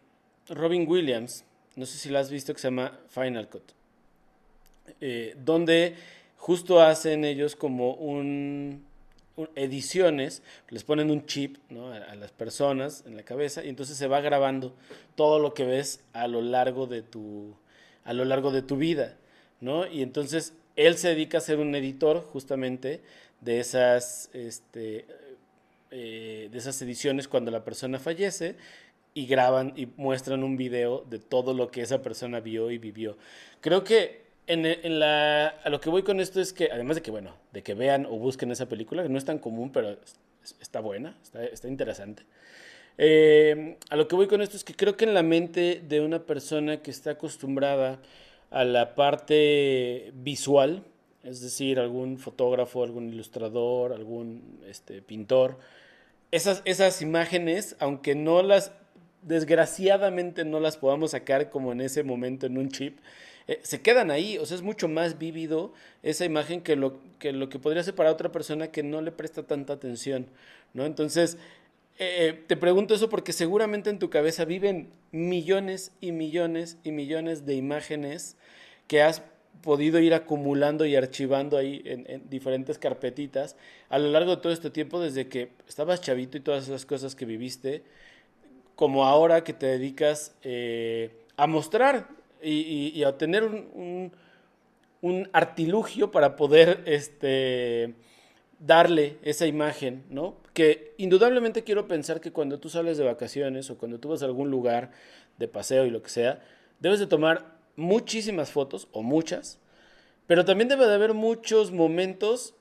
Robin Williams, no sé si la has visto, que se llama Final Cut, eh, donde justo hacen ellos como un, ediciones, les ponen un chip a, las personas en la cabeza y entonces se va grabando todo lo que ves a lo largo de tu, a lo largo de tu vida, ¿no? Y entonces él se dedica a ser un editor justamente de esas, este, eh, de esas ediciones cuando la persona fallece y graban y muestran un video de todo lo que esa persona vio y vivió. Creo que en, a lo que voy con esto es que, además de que, bueno, de que vean o busquen esa película, que no es tan común, pero está buena, está, interesante. Eh, a lo que voy con esto es que creo que en la mente de una persona que está acostumbrada a la parte visual, es decir, algún fotógrafo, algún ilustrador, algún este, pintor, esas imágenes, aunque no las, desgraciadamente no las podamos sacar como en ese momento en un chip, eh, se quedan ahí, o sea, es mucho más vívido esa imagen que lo, que lo que podría ser para otra persona que no le presta tanta atención, ¿no? Entonces, eh, te pregunto eso porque seguramente en tu cabeza viven millones y millones y millones de imágenes que has podido ir acumulando y archivando ahí en, diferentes carpetitas a lo largo de todo este tiempo desde que estabas chavito y todas esas cosas que viviste, como ahora que te dedicas eh, a mostrar y, a tener un, artilugio para poder este, darle esa imagen, ¿no? Que indudablemente quiero pensar que cuando tú sales de vacaciones o cuando tú vas a algún lugar de paseo y lo que sea, debes de tomar muchísimas fotos, o muchas, pero también debe de haber muchos momentos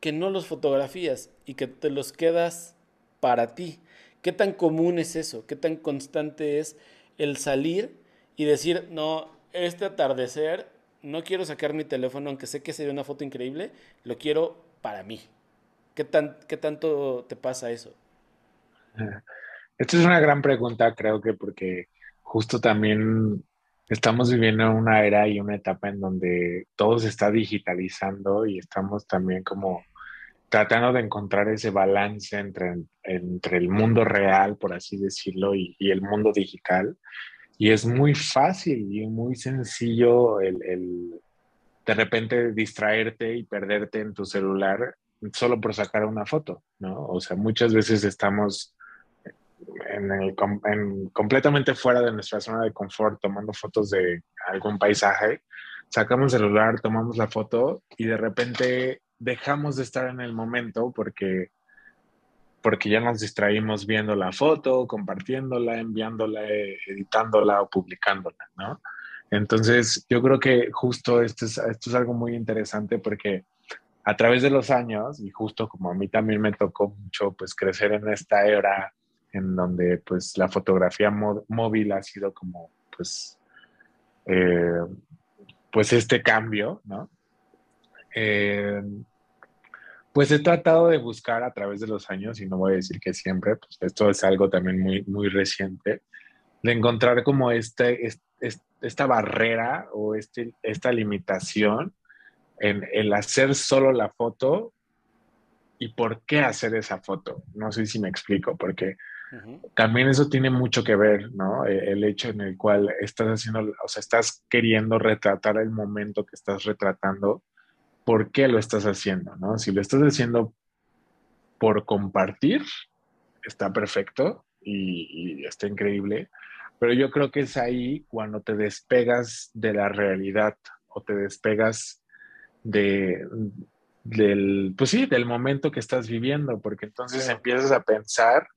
que no los fotografías y que te los quedas para ti. ¿Qué tan común es eso? ¿Qué tan constante es el salir y decir, no, este atardecer, no quiero sacar mi teléfono, aunque sé que sería una foto increíble, lo quiero para mí? ¿Qué, tan, qué tanto te pasa eso? Esta es una gran pregunta, creo que porque justo también estamos viviendo una era y una etapa en donde todo se está digitalizando y estamos también como tratando de encontrar ese balance entre, entre el mundo real, por así decirlo, y, el mundo digital. Y es muy fácil y muy sencillo el, el, de repente distraerte y perderte en tu celular solo por sacar una foto, ¿no? O sea, muchas veces estamos en completamente fuera de nuestra zona de confort tomando fotos de algún paisaje, sacamos el celular, tomamos la foto y de repente dejamos de estar en el momento porque, porque ya nos distraímos viendo la foto, compartiéndola, enviándola, editándola o publicándola, ¿no? Entonces, yo creo que justo esto es, esto es algo muy interesante porque a través de los años, y justo como a mí también me tocó mucho, pues crecer en esta era en donde pues la fotografía móvil ha sido como pues eh, pues este cambio, ¿no? Eh, pues he tratado de buscar a través de los años, y no voy a decir que siempre, pues esto es algo también muy, muy reciente, de encontrar como este, esta barrera o este, esta limitación en el hacer solo la foto y por qué hacer esa foto. No sé si me explico, porque también eso tiene mucho que ver, ¿no? E, el hecho en el cual estás haciendo, o sea, estás queriendo retratar el momento que estás retratando, ¿por qué lo estás haciendo, no? Si lo estás haciendo por compartir, está perfecto y, está increíble, pero yo creo que es ahí cuando te despegas de la realidad o te despegas de, del, pues sí, del momento que estás viviendo, porque entonces empiezas a pensar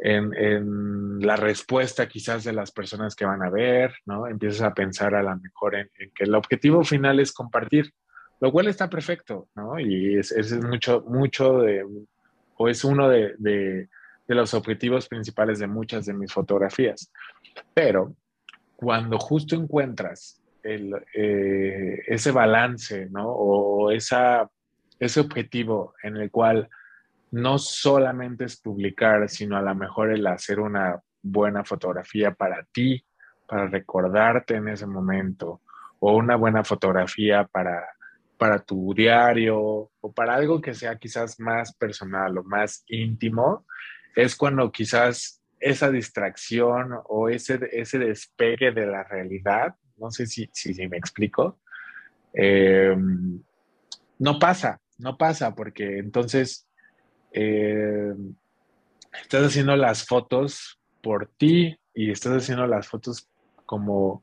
en, la respuesta quizás de las personas que van a ver, ¿no? Empiezas a pensar a lo mejor en, que el objetivo final es compartir, lo cual está perfecto, ¿no? Y ese es, mucho, mucho de, o es uno de, de, los objetivos principales de muchas de mis fotografías. Pero cuando justo encuentras el, eh, ese balance, ¿no? O esa, ese objetivo en el cual no solamente es publicar, sino a lo mejor el hacer una buena fotografía para ti, para recordarte en ese momento, o una buena fotografía para, para tu diario, o para algo que sea quizás más personal o más íntimo, es cuando quizás esa distracción o ese, ese despegue de la realidad, no sé si, si, me explico, eh, no pasa, no pasa, porque entonces eh, estás haciendo las fotos por ti y estás haciendo las fotos como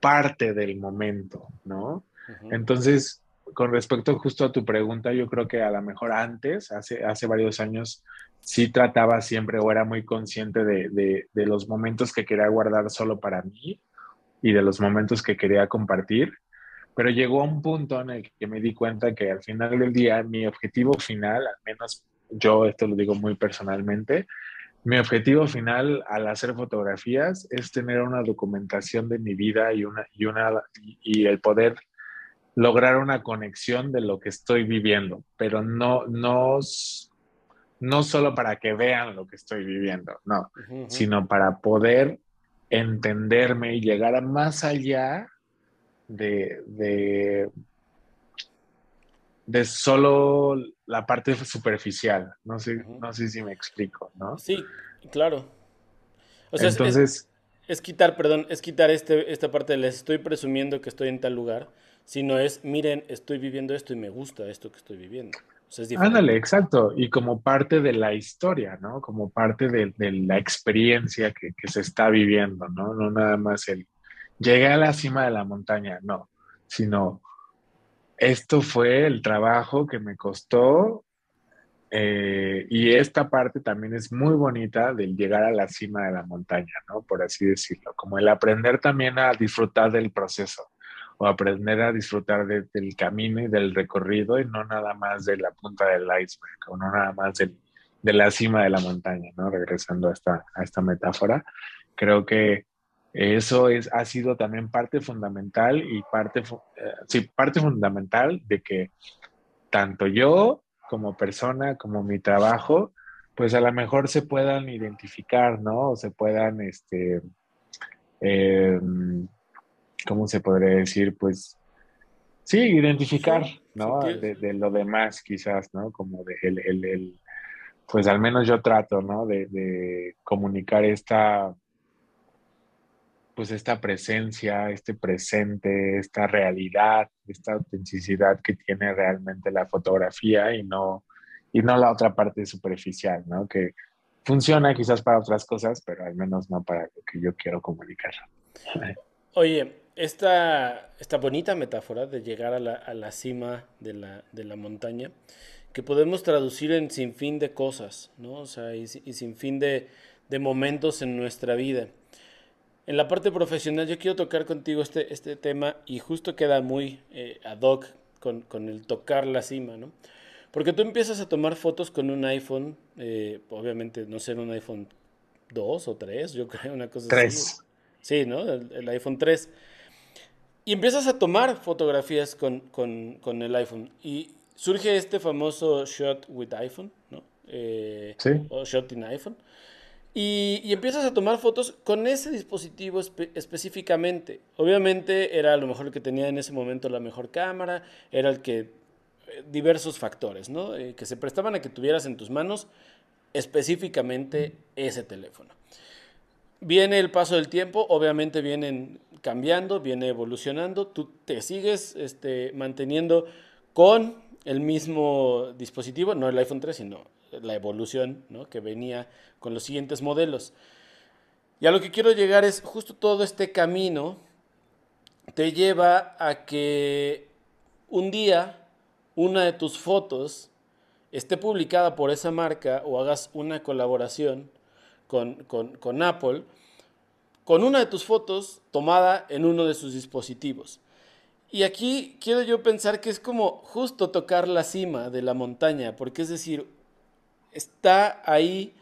parte del momento, ¿no? Entonces, con respecto justo a tu pregunta, yo creo que a lo mejor antes, hace, hace varios años, sí trataba siempre o era muy consciente de, de los momentos que quería guardar solo para mí y de los momentos que quería compartir, pero llegó un punto en el que me di cuenta que al final del día mi objetivo final, al menos yo esto lo digo muy personalmente, mi objetivo final al hacer fotografías es tener una documentación de mi vida y, una, y, una, y el poder lograr una conexión de lo que estoy viviendo, pero no, no, no solo para que vean lo que estoy viviendo, no, sino para poder entenderme y llegar a más allá de, de, de solo la parte superficial. No sé, no sé si me explico, ¿no? Sí, claro. O sea, Entonces, es, quitar, perdón, es quitar este, esta parte de les estoy presumiendo que estoy en tal lugar, sino es, miren, estoy viviendo esto y me gusta esto que estoy viviendo. Ándale, exacto. Y como parte de la historia, ¿no? Como parte de, la experiencia que, que, se está viviendo, ¿no? No nada más el llegué a la cima de la montaña, no, sino esto fue el trabajo que me costó eh, y esta parte también es muy bonita del llegar a la cima de la montaña, ¿no? Por así decirlo, como el aprender también a disfrutar del proceso o aprender a disfrutar del camino y del recorrido y no nada más de la punta del iceberg o no nada más de la cima de la montaña, ¿no? Regresando a esta, a esta metáfora, creo que eso es, ha sido también parte fundamental y parte, eh, parte fundamental de que tanto yo como persona, como mi trabajo, pues a lo mejor se puedan identificar, ¿no? O se puedan, este, em, ¿cómo se podría decir? Pues Sí, identificar, ¿no? De, lo demás, quizás, ¿no? Como de el, el, el pues al menos yo trato, ¿no? De, de, comunicar esta, pues esta presencia, este presente, esta realidad, esta autenticidad que tiene realmente la fotografía y no, y no la otra parte superficial, ¿no? Que funciona quizás para otras cosas, pero al menos no para lo que yo quiero comunicar. Oye, esta, esta bonita metáfora de llegar a la, a la cima de la, de la, montaña, que podemos traducir en sin fin de cosas, ¿no? O sea, y, y sin fin de, de, momentos en nuestra vida. En la parte profesional yo quiero tocar contigo este, este tema y justo queda muy eh, ad hoc con, con, el tocar la cima, ¿no? Porque tú empiezas a tomar fotos con un iPhone, eh, obviamente no sé, un iPhone 2 o 3, yo creo, una cosa 3. así. Sí, ¿no? El, el iPhone 3. Y empiezas a tomar fotografías con, con, con, el iPhone. Y surge este famoso shot with iPhone, ¿no? Eh, sí. O shot in iPhone. Y, y, empiezas a tomar fotos con ese dispositivo espe específicamente. Obviamente era a lo mejor el que tenía en ese momento la mejor cámara, era el que... Eh, diversos factores, ¿no? Eh, que se prestaban a que tuvieras en tus manos específicamente ese teléfono. Viene el paso del tiempo, obviamente vienen cambiando, viene evolucionando, tú te sigues este, manteniendo con el mismo dispositivo, no el iPhone 3, sino la evolución ¿no? que venía con los siguientes modelos. Y a lo que quiero llegar es justo todo este camino te lleva a que un día una de tus fotos esté publicada por esa marca o hagas una colaboración con, con, con Apple con una de tus fotos tomada en uno de sus dispositivos. Y aquí quiero yo pensar que es como justo tocar la cima de la montaña, porque es decir, está ahí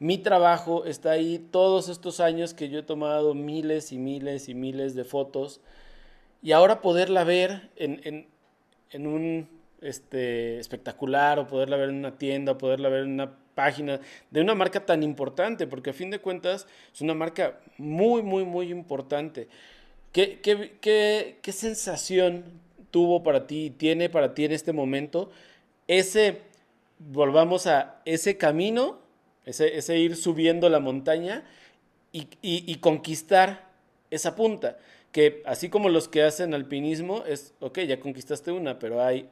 mi trabajo, está ahí todos estos años que yo he tomado miles y miles y miles de fotos, y ahora poderla ver en, un este, espectacular, o poderla ver en una tienda, o poderla ver en una página de una marca tan importante, porque a fin de cuentas es una marca muy, muy, muy importante. ¿Qué, qué, qué, qué sensación tuvo para ti, tiene para ti en este momento ese, volvamos a ese camino, ese, ese ir subiendo la montaña y, y, y conquistar esa punta? que así como los que hacen alpinismo, es, ok, ya conquistaste una, pero hay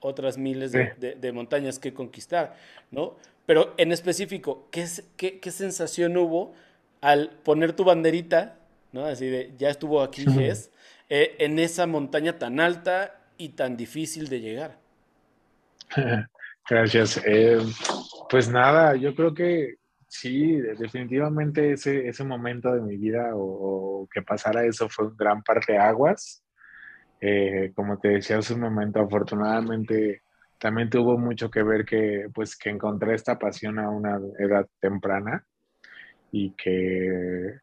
otras miles de, de, de, montañas que conquistar, ¿no? Pero en específico, ¿qué, qué, qué sensación hubo al poner tu banderita, ¿no? Así de, ya estuvo aquí, es, eh, en esa montaña tan alta y tan difícil de llegar? Gracias. Eh, pues nada, yo creo que sí, definitivamente ese, ese momento de mi vida o, o que pasara eso fue un gran parte de aguas. Eh, como te decía hace un momento, afortunadamente también tuvo mucho que ver que, pues, que encontré esta pasión a una edad temprana y que,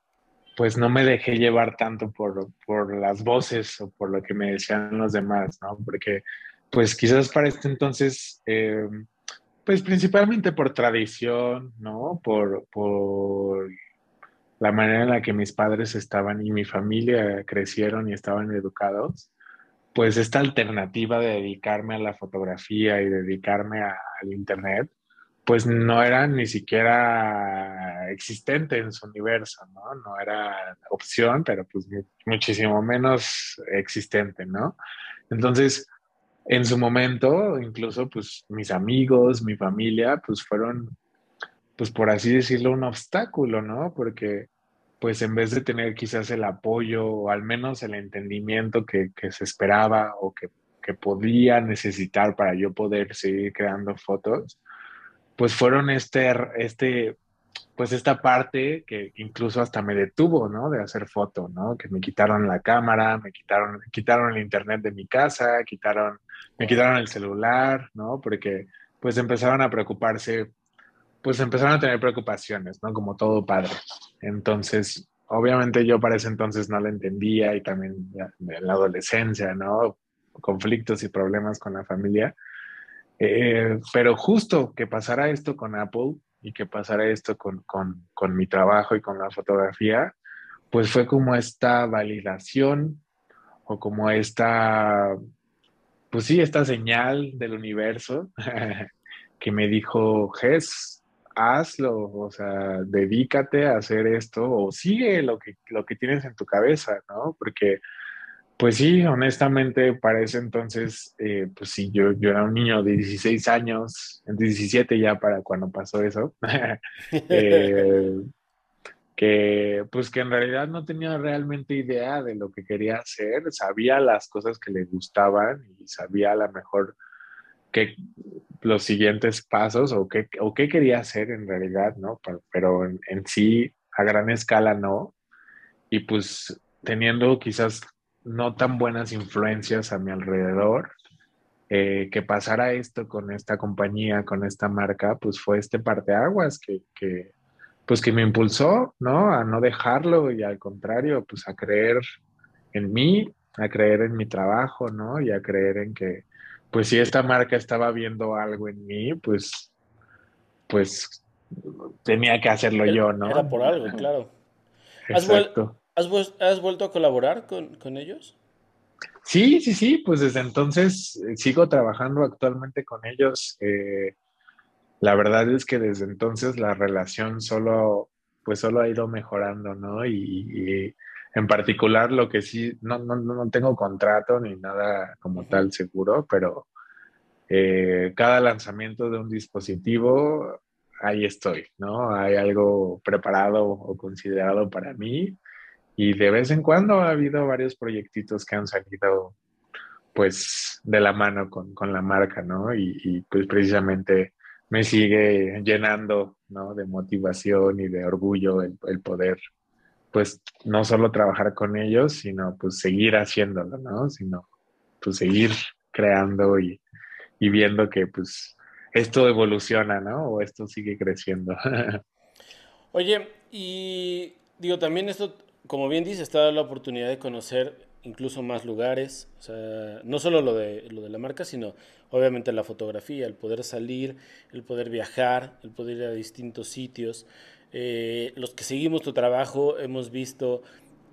pues, no me dejé llevar tanto por, por las voces o por lo que me decían los demás, ¿no? Porque, pues, quizás para este entonces, eh, pues, principalmente por tradición, ¿no? Por, por la manera en la que mis padres estaban y mi familia crecieron y estaban educados pues esta alternativa de dedicarme a la fotografía y dedicarme al Internet, pues no era ni siquiera existente en su universo, ¿no? No era opción, pero pues muchísimo menos existente, ¿no? Entonces, en su momento, incluso pues mis amigos, mi familia, pues fueron, pues por así decirlo, un obstáculo, ¿no? Porque pues en vez de tener quizás el apoyo o al menos el entendimiento que, que se esperaba o que, que, podía necesitar para yo poder seguir creando fotos, pues fueron este, este, pues esta parte que incluso hasta me detuvo, ¿no? De hacer foto, ¿no? Que me quitaron la cámara, me quitaron, quitaron el internet de mi casa, quitaron, me quitaron el celular, ¿no? Porque pues empezaron a preocuparse pues empezaron a tener preocupaciones, ¿no? Como todo padre. Entonces, obviamente yo para ese entonces no lo entendía y también en la adolescencia, ¿no? Conflictos y problemas con la familia. Eh, pero justo que pasara esto con Apple y que pasara esto con, con, con mi trabajo y con la fotografía, pues fue como esta validación o como esta pues sí, esta señal del universo que me dijo, Ges, hazlo, o sea, dedícate a hacer esto o sigue lo que, lo que tienes en tu cabeza, ¿no? Porque, pues sí, honestamente, para ese entonces, eh, pues sí, yo, yo era un niño de 16 años, 17 ya para cuando pasó eso, eh, que pues que en realidad no tenía realmente idea de lo que quería hacer, sabía las cosas que le gustaban y sabía a lo mejor que los siguientes pasos o qué, o qué quería hacer en realidad, ¿no? Pero, en, sí, a gran escala no. Y pues teniendo quizás no tan buenas influencias a mi alrededor, eh, que pasara esto con esta compañía, con esta marca, pues fue este parteaguas que, que, pues que me impulsó, ¿no? A no dejarlo y al contrario, pues a creer en mí, a creer en mi trabajo, ¿no? Y a creer en que, pues si esta marca estaba viendo algo en mí, pues, pues tenía que hacerlo yo, ¿no? Era por algo, claro. ¿Has, ¿Has, vuelto a colaborar con, ellos? Sí, sí, sí, pues desde entonces eh, sigo trabajando actualmente con ellos. Eh, la verdad es que desde entonces la relación solo, pues solo ha ido mejorando, ¿no? y en particular, lo que sí, no, no, no tengo contrato ni nada como tal seguro, pero eh, cada lanzamiento de un dispositivo, ahí estoy, ¿no? Hay algo preparado o considerado para mí y de vez en cuando ha habido varios proyectitos que han salido pues de la mano con, con la marca, ¿no? Y, y, pues precisamente me sigue llenando, ¿no? De motivación y de orgullo el, el poder pues no solo trabajar con ellos, sino pues seguir haciéndolo, ¿no? Sino pues seguir creando y, viendo que pues esto evoluciona, ¿no? O esto sigue creciendo. Oye, y digo, también esto, como bien dice, está la oportunidad de conocer incluso más lugares, o sea, no solo lo de, lo de la marca, sino obviamente la fotografía, el poder salir, el poder viajar, el poder ir a distintos sitios. Eh, los que seguimos tu trabajo hemos visto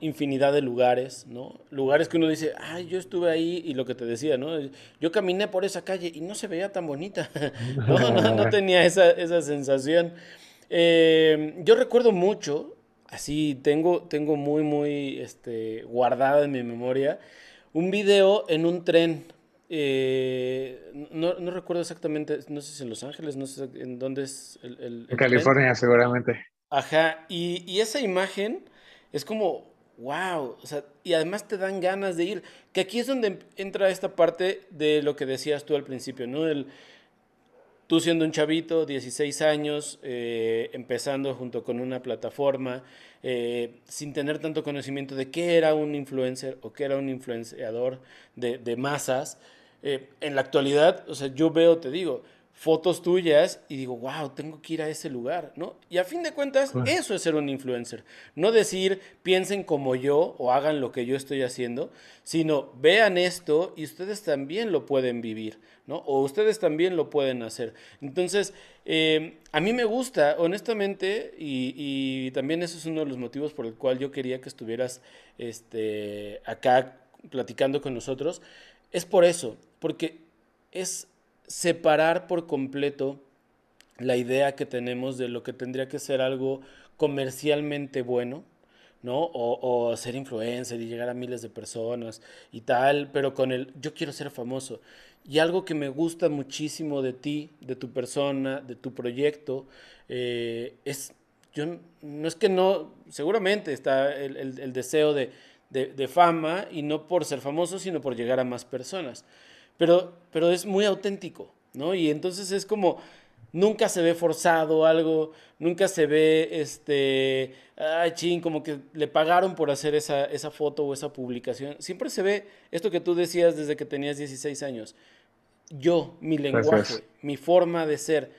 infinidad de lugares, ¿no? Lugares que uno dice, ay, yo estuve ahí y lo que te decía, ¿no? Yo caminé por esa calle y no se veía tan bonita, no, no, tenía esa, esa sensación. Eh, yo recuerdo mucho, así tengo, tengo muy, muy este, guardada en mi memoria, un video en un tren. Eh, no, no, recuerdo exactamente, no sé si en Los Ángeles, no sé en dónde es el... en California, seguramente. Ajá, y, y, esa imagen es como, wow, o sea, y además te dan ganas de ir, que aquí es donde entra esta parte de lo que decías tú al principio, ¿no? El, tú siendo un chavito, 16 años, eh, empezando junto con una plataforma, eh, sin tener tanto conocimiento de qué era un influencer o qué era un influenciador de, de masas. Eh, en la actualidad, o sea, yo veo, te digo, fotos tuyas y digo, wow, tengo que ir a ese lugar, ¿no? Y a fin de cuentas, eso es ser un influencer. No decir, piensen como yo o hagan lo que yo estoy haciendo, sino vean esto y ustedes también lo pueden vivir, ¿no? O ustedes también lo pueden hacer. Entonces, eh, a mí me gusta, honestamente, y, también eso es uno de los motivos por el cual yo quería que estuvieras este, acá platicando con nosotros, es por eso, porque es separar por completo la idea que tenemos de lo que tendría que ser algo comercialmente bueno, ¿no? O, ser influencer y llegar a miles de personas y tal, pero con el yo quiero ser famoso. Y algo que me gusta muchísimo de ti, de tu persona, de tu proyecto, eh, es, yo no es que no, seguramente está el, deseo de, de fama y no por ser famoso, sino por llegar a más personas pero, pero es muy auténtico, ¿no? Y entonces es como, nunca se ve forzado algo, nunca se ve, este, ay, ching, como que le pagaron por hacer esa, esa foto o esa publicación. Siempre se ve esto que tú decías desde que tenías 16 años. Yo, mi lenguaje, mi forma de ser.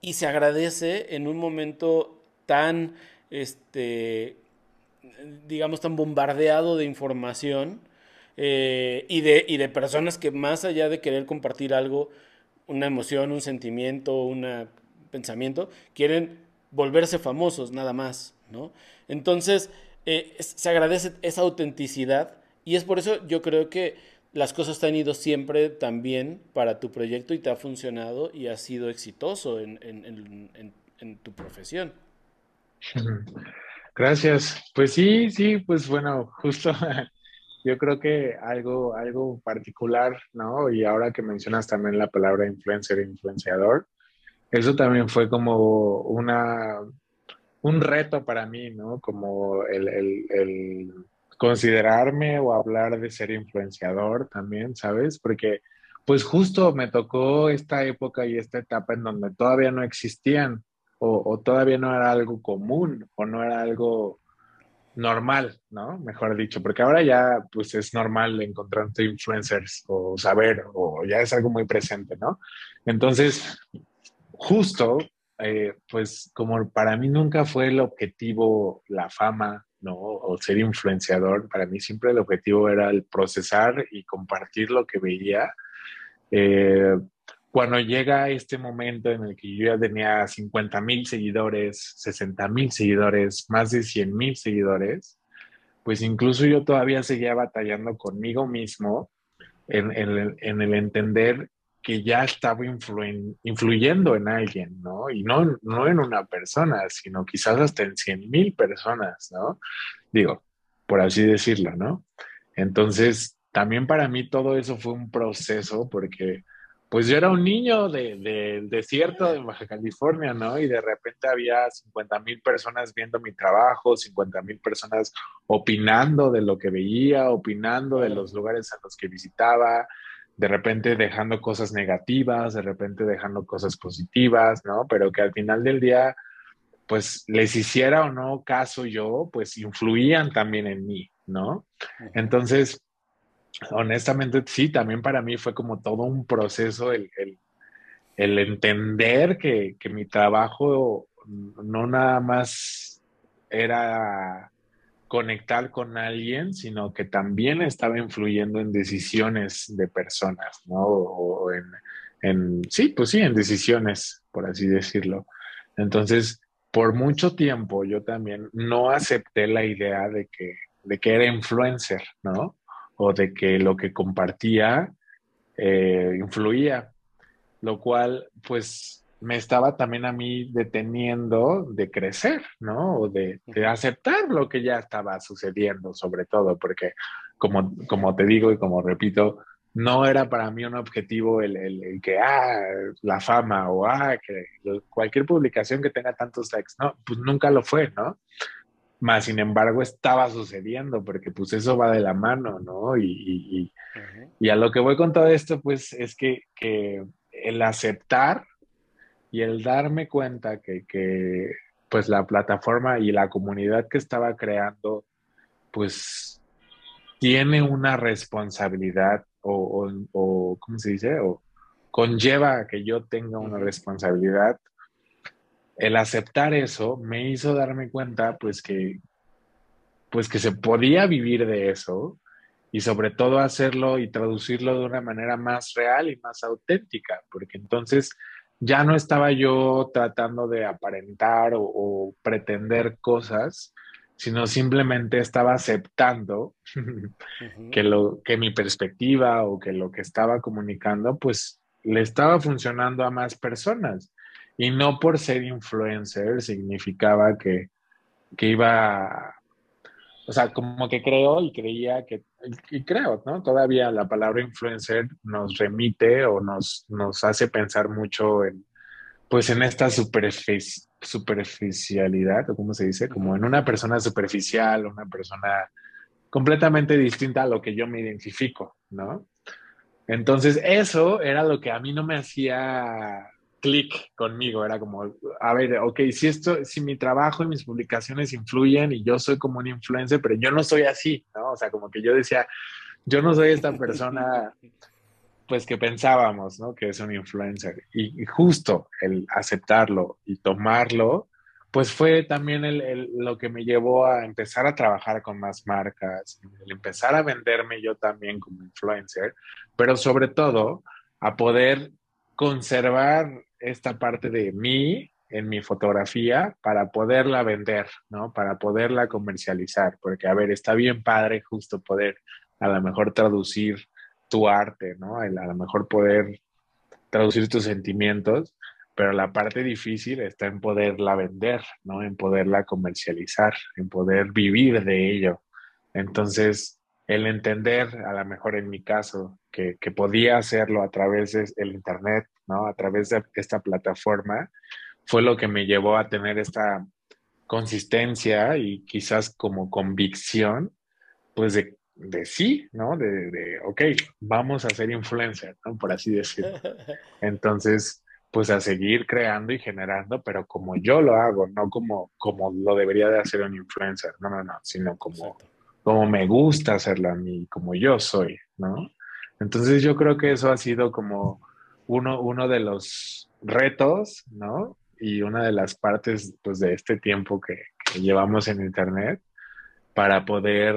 Y se agradece en un momento tan, este, digamos, tan bombardeado de información eh, y, de, y de personas que más allá de querer compartir algo, una emoción, un sentimiento, un pensamiento, quieren volverse famosos nada más, ¿no? Entonces, eh, se agradece esa autenticidad y es por eso yo creo que las cosas te han ido siempre tan bien para tu proyecto y te ha funcionado y has sido exitoso en, tu profesión. Gracias. Pues sí, sí, pues bueno, justo yo creo que algo, algo particular, ¿no? Y ahora que mencionas también la palabra influencer, influenciador, eso también fue como una, un reto para mí, ¿no? Como el, el considerarme o hablar de ser influenciador también, ¿sabes? Porque pues justo me tocó esta época y esta etapa en donde todavía no existían o, todavía no era algo común o no era algo normal, ¿no? Mejor dicho, porque ahora ya pues es normal encontrar influencers o saber o ya es algo muy presente, ¿no? Entonces, justo, eh, pues como para mí nunca fue el objetivo la fama ¿no? O ser influenciador, para mí siempre el objetivo era el procesar y compartir lo que veía. Eh, cuando llega este momento en el que yo ya tenía 50 mil seguidores, 60 mil seguidores, más de 100 mil seguidores, pues incluso yo todavía seguía batallando conmigo mismo en, en el entender que ya estaba influyendo en alguien, ¿no? Y no, no en una persona, sino quizás hasta en 100 mil personas, ¿no? Digo, por así decirlo, ¿no? Entonces, también para mí todo eso fue un proceso porque pues yo era un niño del de, desierto de Baja California, ¿no? Y de repente había 50 mil personas viendo mi trabajo, 50 mil personas opinando de lo que veía, opinando de los lugares a los que visitaba, de repente dejando cosas negativas, de repente dejando cosas positivas, ¿no? Pero que al final del día, pues les hiciera o no caso yo, pues influían también en mí, ¿no? Entonces, honestamente, sí, también para mí fue como todo un proceso el, entender que, que mi trabajo no nada más era conectar con alguien, sino que también estaba influyendo en decisiones de personas, ¿no? O en, sí, pues sí, en decisiones, por así decirlo. Entonces, por mucho tiempo yo también no acepté la idea de que, de que era influencer, ¿no? O de que lo que compartía eh, influía, lo cual, pues, me estaba también a mí deteniendo de crecer, ¿no? O de, aceptar lo que ya estaba sucediendo, sobre todo, porque como, como te digo y como repito, no era para mí un objetivo el, el, que, ah, la fama o, ah, que cualquier publicación que tenga tantos likes, no, pues nunca lo fue, ¿no? Más, sin embargo, estaba sucediendo, porque pues eso va de la mano, ¿no? Y, y, y, a lo que voy con todo esto, pues es que, que el aceptar y el darme cuenta que, pues la plataforma y la comunidad que estaba creando, pues tiene una responsabilidad o, o, ¿cómo se dice? O conlleva que yo tenga una responsabilidad. El aceptar eso me hizo darme cuenta, pues que, pues que se podía vivir de eso y sobre todo hacerlo y traducirlo de una manera más real y más auténtica, porque entonces ya no estaba yo tratando de aparentar o, pretender cosas, sino simplemente estaba aceptando que, lo, que mi perspectiva o que lo que estaba comunicando, pues le estaba funcionando a más personas. Y no por ser influencer significaba que, que iba o sea, como que creo y creía que, y creo, ¿no? Todavía la palabra influencer nos remite o nos, nos hace pensar mucho en, pues en esta superficialidad, o cómo se dice, como en una persona superficial, una persona completamente distinta a lo que yo me identifico, ¿no? Entonces, eso era lo que a mí no me hacía clic conmigo, era como, a ver, ok, si esto, si mi trabajo y mis publicaciones influyen y yo soy como un influencer, pero yo no soy así, ¿no? O sea, como que yo decía, yo no soy esta persona, pues que pensábamos, ¿no? Que es un influencer. Y, justo el aceptarlo y tomarlo, pues fue también el, lo que me llevó a empezar a trabajar con más marcas, el empezar a venderme yo también como influencer, pero sobre todo a poder conservar esta parte de mí en mi fotografía para poderla vender, ¿no? Para poderla comercializar, porque a ver, está bien padre justo poder a lo mejor traducir tu arte, ¿no? A lo mejor poder traducir tus sentimientos, pero la parte difícil está en poderla vender, ¿no? En poderla comercializar, en poder vivir de ello. Entonces, el entender, a lo mejor en mi caso, que, que podía hacerlo a través del Internet, ¿no? A través de esta plataforma, fue lo que me llevó a tener esta consistencia y quizás como convicción, pues de, de sí, ¿no? De, de, ok, vamos a ser influencer, ¿no? Por así decirlo. Entonces, pues a seguir creando y generando, pero como yo lo hago, no como, como lo debería de hacer un influencer, no, no, no, sino como, como me gusta hacerlo a mí, como yo soy, ¿no? Entonces yo creo que eso ha sido como uno, uno de los retos, ¿no? y una de las partes pues, de este tiempo que, llevamos en Internet para poder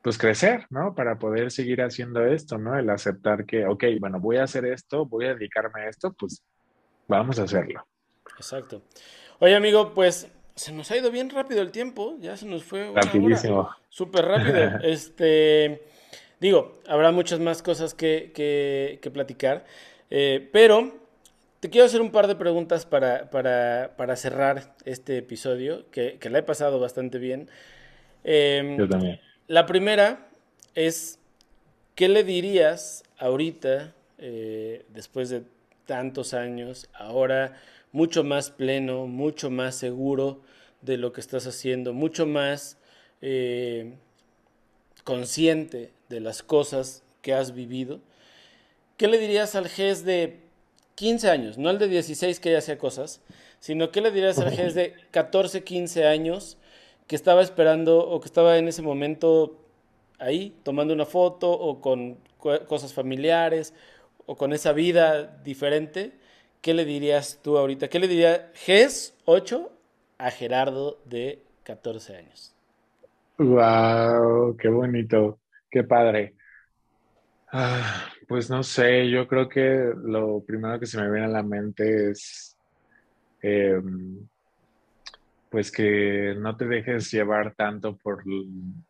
pues crecer, ¿no? Para poder seguir haciendo esto, ¿no? El aceptar que, ok, bueno, voy a hacer esto, voy a dedicarme a esto, pues vamos a hacerlo. Exacto. Oye, amigo, pues se nos ha ido bien rápido el tiempo, ya se nos fue rapidísimo. Súper rápido. este, digo, habrá muchas más cosas que, que, platicar, eh, pero te quiero hacer un par de preguntas para, para, cerrar este episodio, que, que, la he pasado bastante bien. Em, Yo también. La primera es, ¿qué le dirías ahorita, eh, después de tantos años, ahora mucho más pleno, mucho más seguro de lo que estás haciendo, mucho más eh, consciente de las cosas que has vivido? ¿Qué le dirías al GES de 15 años, no el de 16 que ya hacía cosas, sino que le dirías al GES de 14, 15 años que estaba esperando o que estaba en ese momento ahí tomando una foto o con cosas familiares o con esa vida diferente? ¿Qué le dirías tú ahorita? ¿Qué le diría GES 8 a Gerardo de 14 años? ¡Wow! ¡Qué bonito! ¡Qué padre! Ah, pues no sé, yo creo que lo primero que se me viene a la mente es em, pues que no te dejes llevar tanto por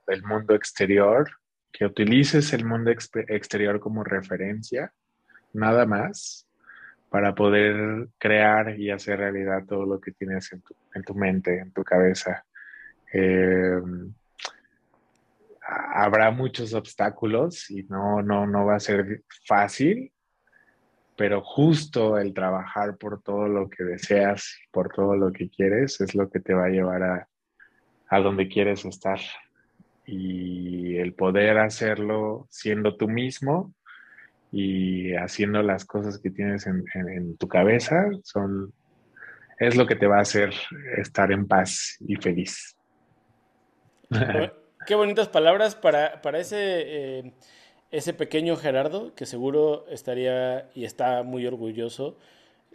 el mundo exterior, que utilices el mundo exterior como referencia, nada más, para poder crear y hacer realidad todo lo que tienes en tu, en tu mente, en tu cabeza. Eh, habrá muchos obstáculos y no, no, no va a ser fácil, pero justo el trabajar por todo lo que deseas, por todo lo que quieres, es lo que te va a llevar a, a donde quieres estar. Y el poder hacerlo siendo tú mismo y haciendo las cosas que tienes en, en tu cabeza son, es lo que te va a hacer estar en paz y feliz. Qué bonitas palabras para, ese, eh, ese pequeño Gerardo, que seguro estaría y está muy orgulloso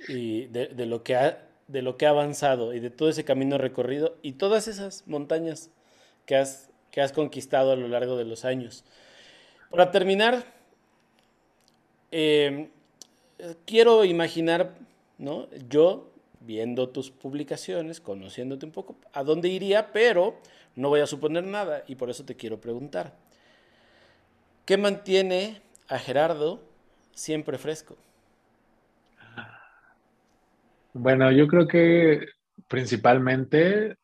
y de, lo que ha, de lo que ha avanzado y de todo ese camino recorrido y todas esas montañas que has, que has conquistado a lo largo de los años. Para terminar, eh, quiero imaginar, ¿no? Yo, viendo tus publicaciones, conociéndote un poco, a dónde iría, pero no voy a suponer nada y por eso te quiero preguntar. ¿Qué mantiene a Gerardo siempre fresco? Bueno, yo creo que principalmente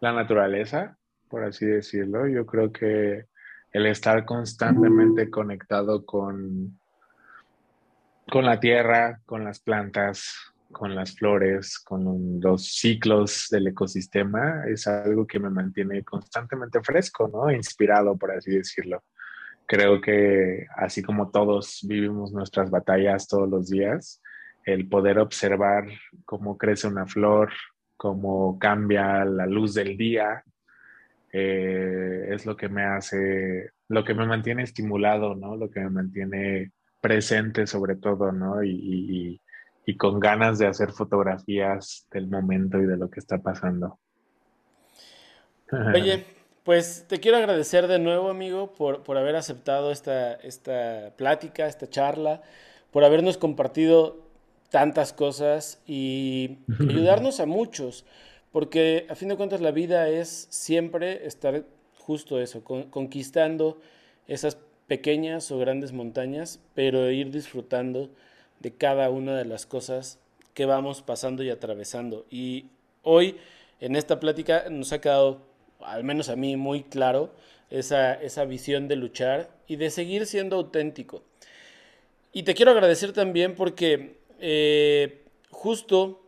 la naturaleza, por así decirlo. Yo creo que el estar constantemente conectado con, con la tierra, con las plantas, con las flores, con los ciclos del ecosistema, es algo que me mantiene constantemente fresco, ¿no? Inspirado, por así decirlo. Creo que así como todos vivimos nuestras batallas todos los días, el poder observar cómo crece una flor, cómo cambia la luz del día, eh, es lo que me hace, lo que me mantiene estimulado, ¿no? Lo que me mantiene presente sobre todo, ¿no? y, y con ganas de hacer fotografías del momento y de lo que está pasando. Oye, pues te quiero agradecer de nuevo, amigo, por, por haber aceptado esta, esta plática, esta charla, por habernos compartido tantas cosas y ayudarnos a muchos, porque a fin de cuentas la vida es siempre estar justo eso, conquistando esas pequeñas o grandes montañas, pero ir disfrutando de cada una de las cosas que vamos pasando y atravesando. Y hoy en esta plática nos ha quedado, al menos a mí, muy claro esa, esa visión de luchar y de seguir siendo auténtico. Y te quiero agradecer también porque eh, justo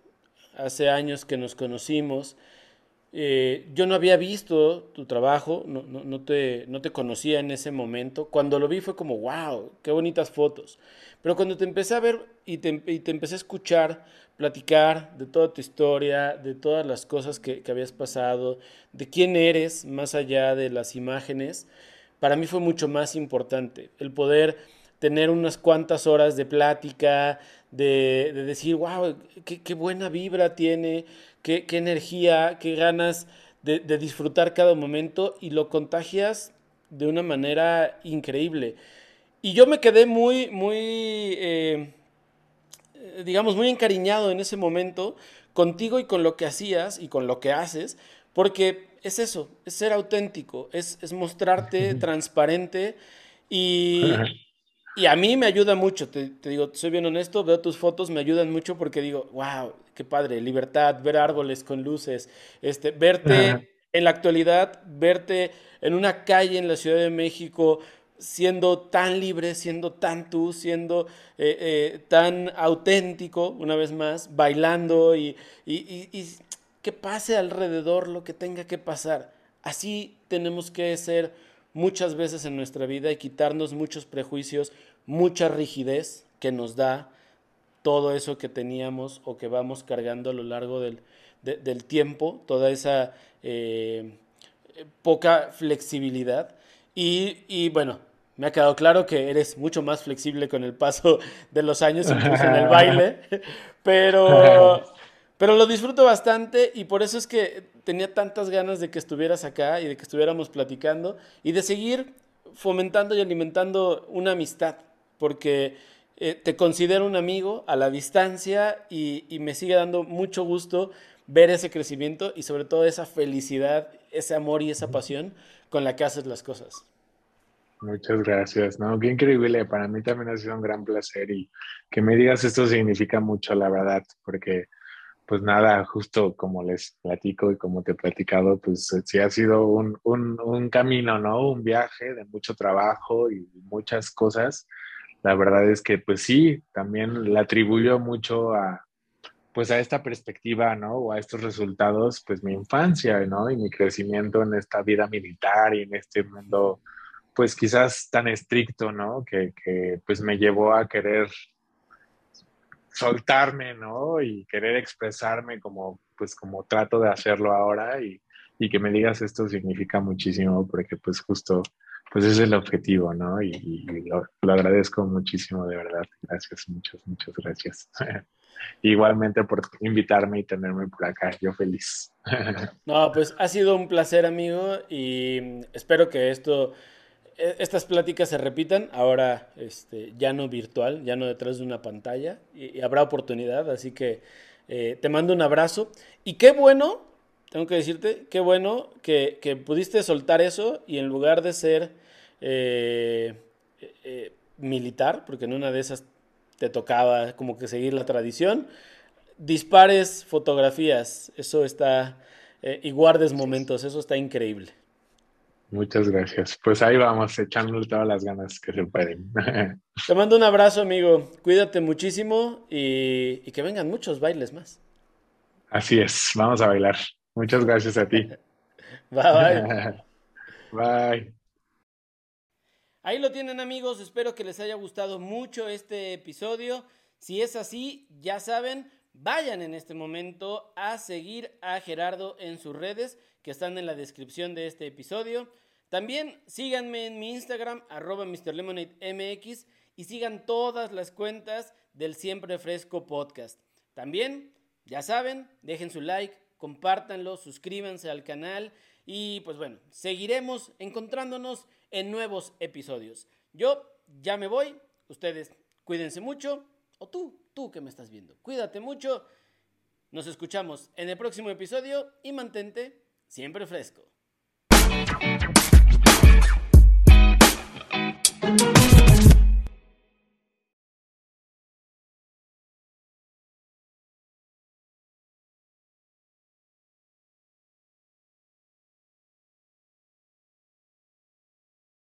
hace años que nos conocimos, eh, yo no había visto tu trabajo, no, no, te, no te conocía en ese momento. Cuando lo vi fue como, wow, qué bonitas fotos. Pero cuando te empecé a ver y te, y te empecé a escuchar, platicar de toda tu historia, de todas las cosas que, que, habías pasado, de quién eres más allá de las imágenes, para mí fue mucho más importante el poder tener unas cuantas horas de plática, de, de decir, wow, qué, qué, buena vibra tiene, qué, qué energía, qué ganas de, de, disfrutar cada momento y lo contagias de una manera increíble. Y yo me quedé muy, muy... Eh, digamos, muy encariñado en ese momento contigo y con lo que hacías y con lo que haces, porque es eso, es ser auténtico, es, es mostrarte transparente y, y, a mí me ayuda mucho, te, te, digo, soy bien honesto, veo tus fotos, me ayudan mucho porque digo, wow, qué padre, libertad, ver árboles con luces, este, verte en la actualidad, verte en una calle en la Ciudad de México, siendo tan libre, siendo tan tú, siendo eh, eh, tan auténtico, una vez más, bailando y, y, y, que pase alrededor lo que tenga que pasar. Así tenemos que ser muchas veces en nuestra vida y quitarnos muchos prejuicios, mucha rigidez que nos da todo eso que teníamos o que vamos cargando a lo largo del, de, del tiempo, toda esa eh, poca flexibilidad. Y, y, bueno, me ha quedado claro que eres mucho más flexible con el paso de los años, incluso en el baile, pero, pero lo disfruto bastante y por eso es que tenía tantas ganas de que estuvieras acá y de que estuviéramos platicando y de seguir fomentando y alimentando una amistad, porque eh, te considero un amigo a la distancia y, y me sigue dando mucho gusto ver ese crecimiento y sobre todo esa felicidad, ese amor y esa pasión con la que haces las cosas. Muchas gracias, ¿no? Qué increíble, para mí también ha sido un gran placer y que me digas esto significa mucho, la verdad, porque pues nada, justo como les platico y como te he platicado, pues sí ha sido un, un, un camino, ¿no? Un viaje de mucho trabajo y muchas cosas. La verdad es que pues sí, también le atribuyo mucho a, pues a esta perspectiva, ¿no? O a estos resultados, pues mi infancia, ¿no? Y mi crecimiento en esta vida militar y en este mundo pues quizás tan estricto, ¿no? Que, que, pues me llevó a querer soltarme, ¿no? Y querer expresarme como, pues como trato de hacerlo ahora y, y que me digas esto significa muchísimo porque pues justo, pues es el objetivo, ¿no? Y, lo, lo, agradezco muchísimo, de verdad. Gracias, muchas, muchas gracias. Igualmente por invitarme y tenerme por acá, yo feliz. no, pues ha sido un placer, amigo, y espero que esto estas pláticas se repitan, ahora este, ya no virtual, ya no detrás de una pantalla, y, y habrá oportunidad, así que eh, te mando un abrazo. Y qué bueno, tengo que decirte, qué bueno que, que pudiste soltar eso y en lugar de ser eh, eh, militar, porque en una de esas te tocaba como que seguir la tradición, dispares fotografías, eso está, y guardes momentos, eso está increíble. Muchas gracias. Pues ahí vamos, echándole todas las ganas que se pueden. Te mando un abrazo, amigo. Cuídate muchísimo y, y, que vengan muchos bailes más. Así es, vamos a bailar. Muchas gracias a ti. bye, bye. bye. Ahí lo tienen, amigos. Espero que les haya gustado mucho este episodio. Si es así, ya saben, vayan en este momento a seguir a Gerardo en sus redes que están en la descripción de este episodio. También síganme en mi Instagram, arroba MrLemonadeMX, y sigan todas las cuentas del Siempre Fresco Podcast. También, ya saben, dejen su like, compártanlo, suscríbanse al canal y pues bueno, seguiremos encontrándonos en nuevos episodios. Yo ya me voy, ustedes cuídense mucho, o tú, tú que me estás viendo, cuídate mucho. Nos escuchamos en el próximo episodio y mantente siempre fresco.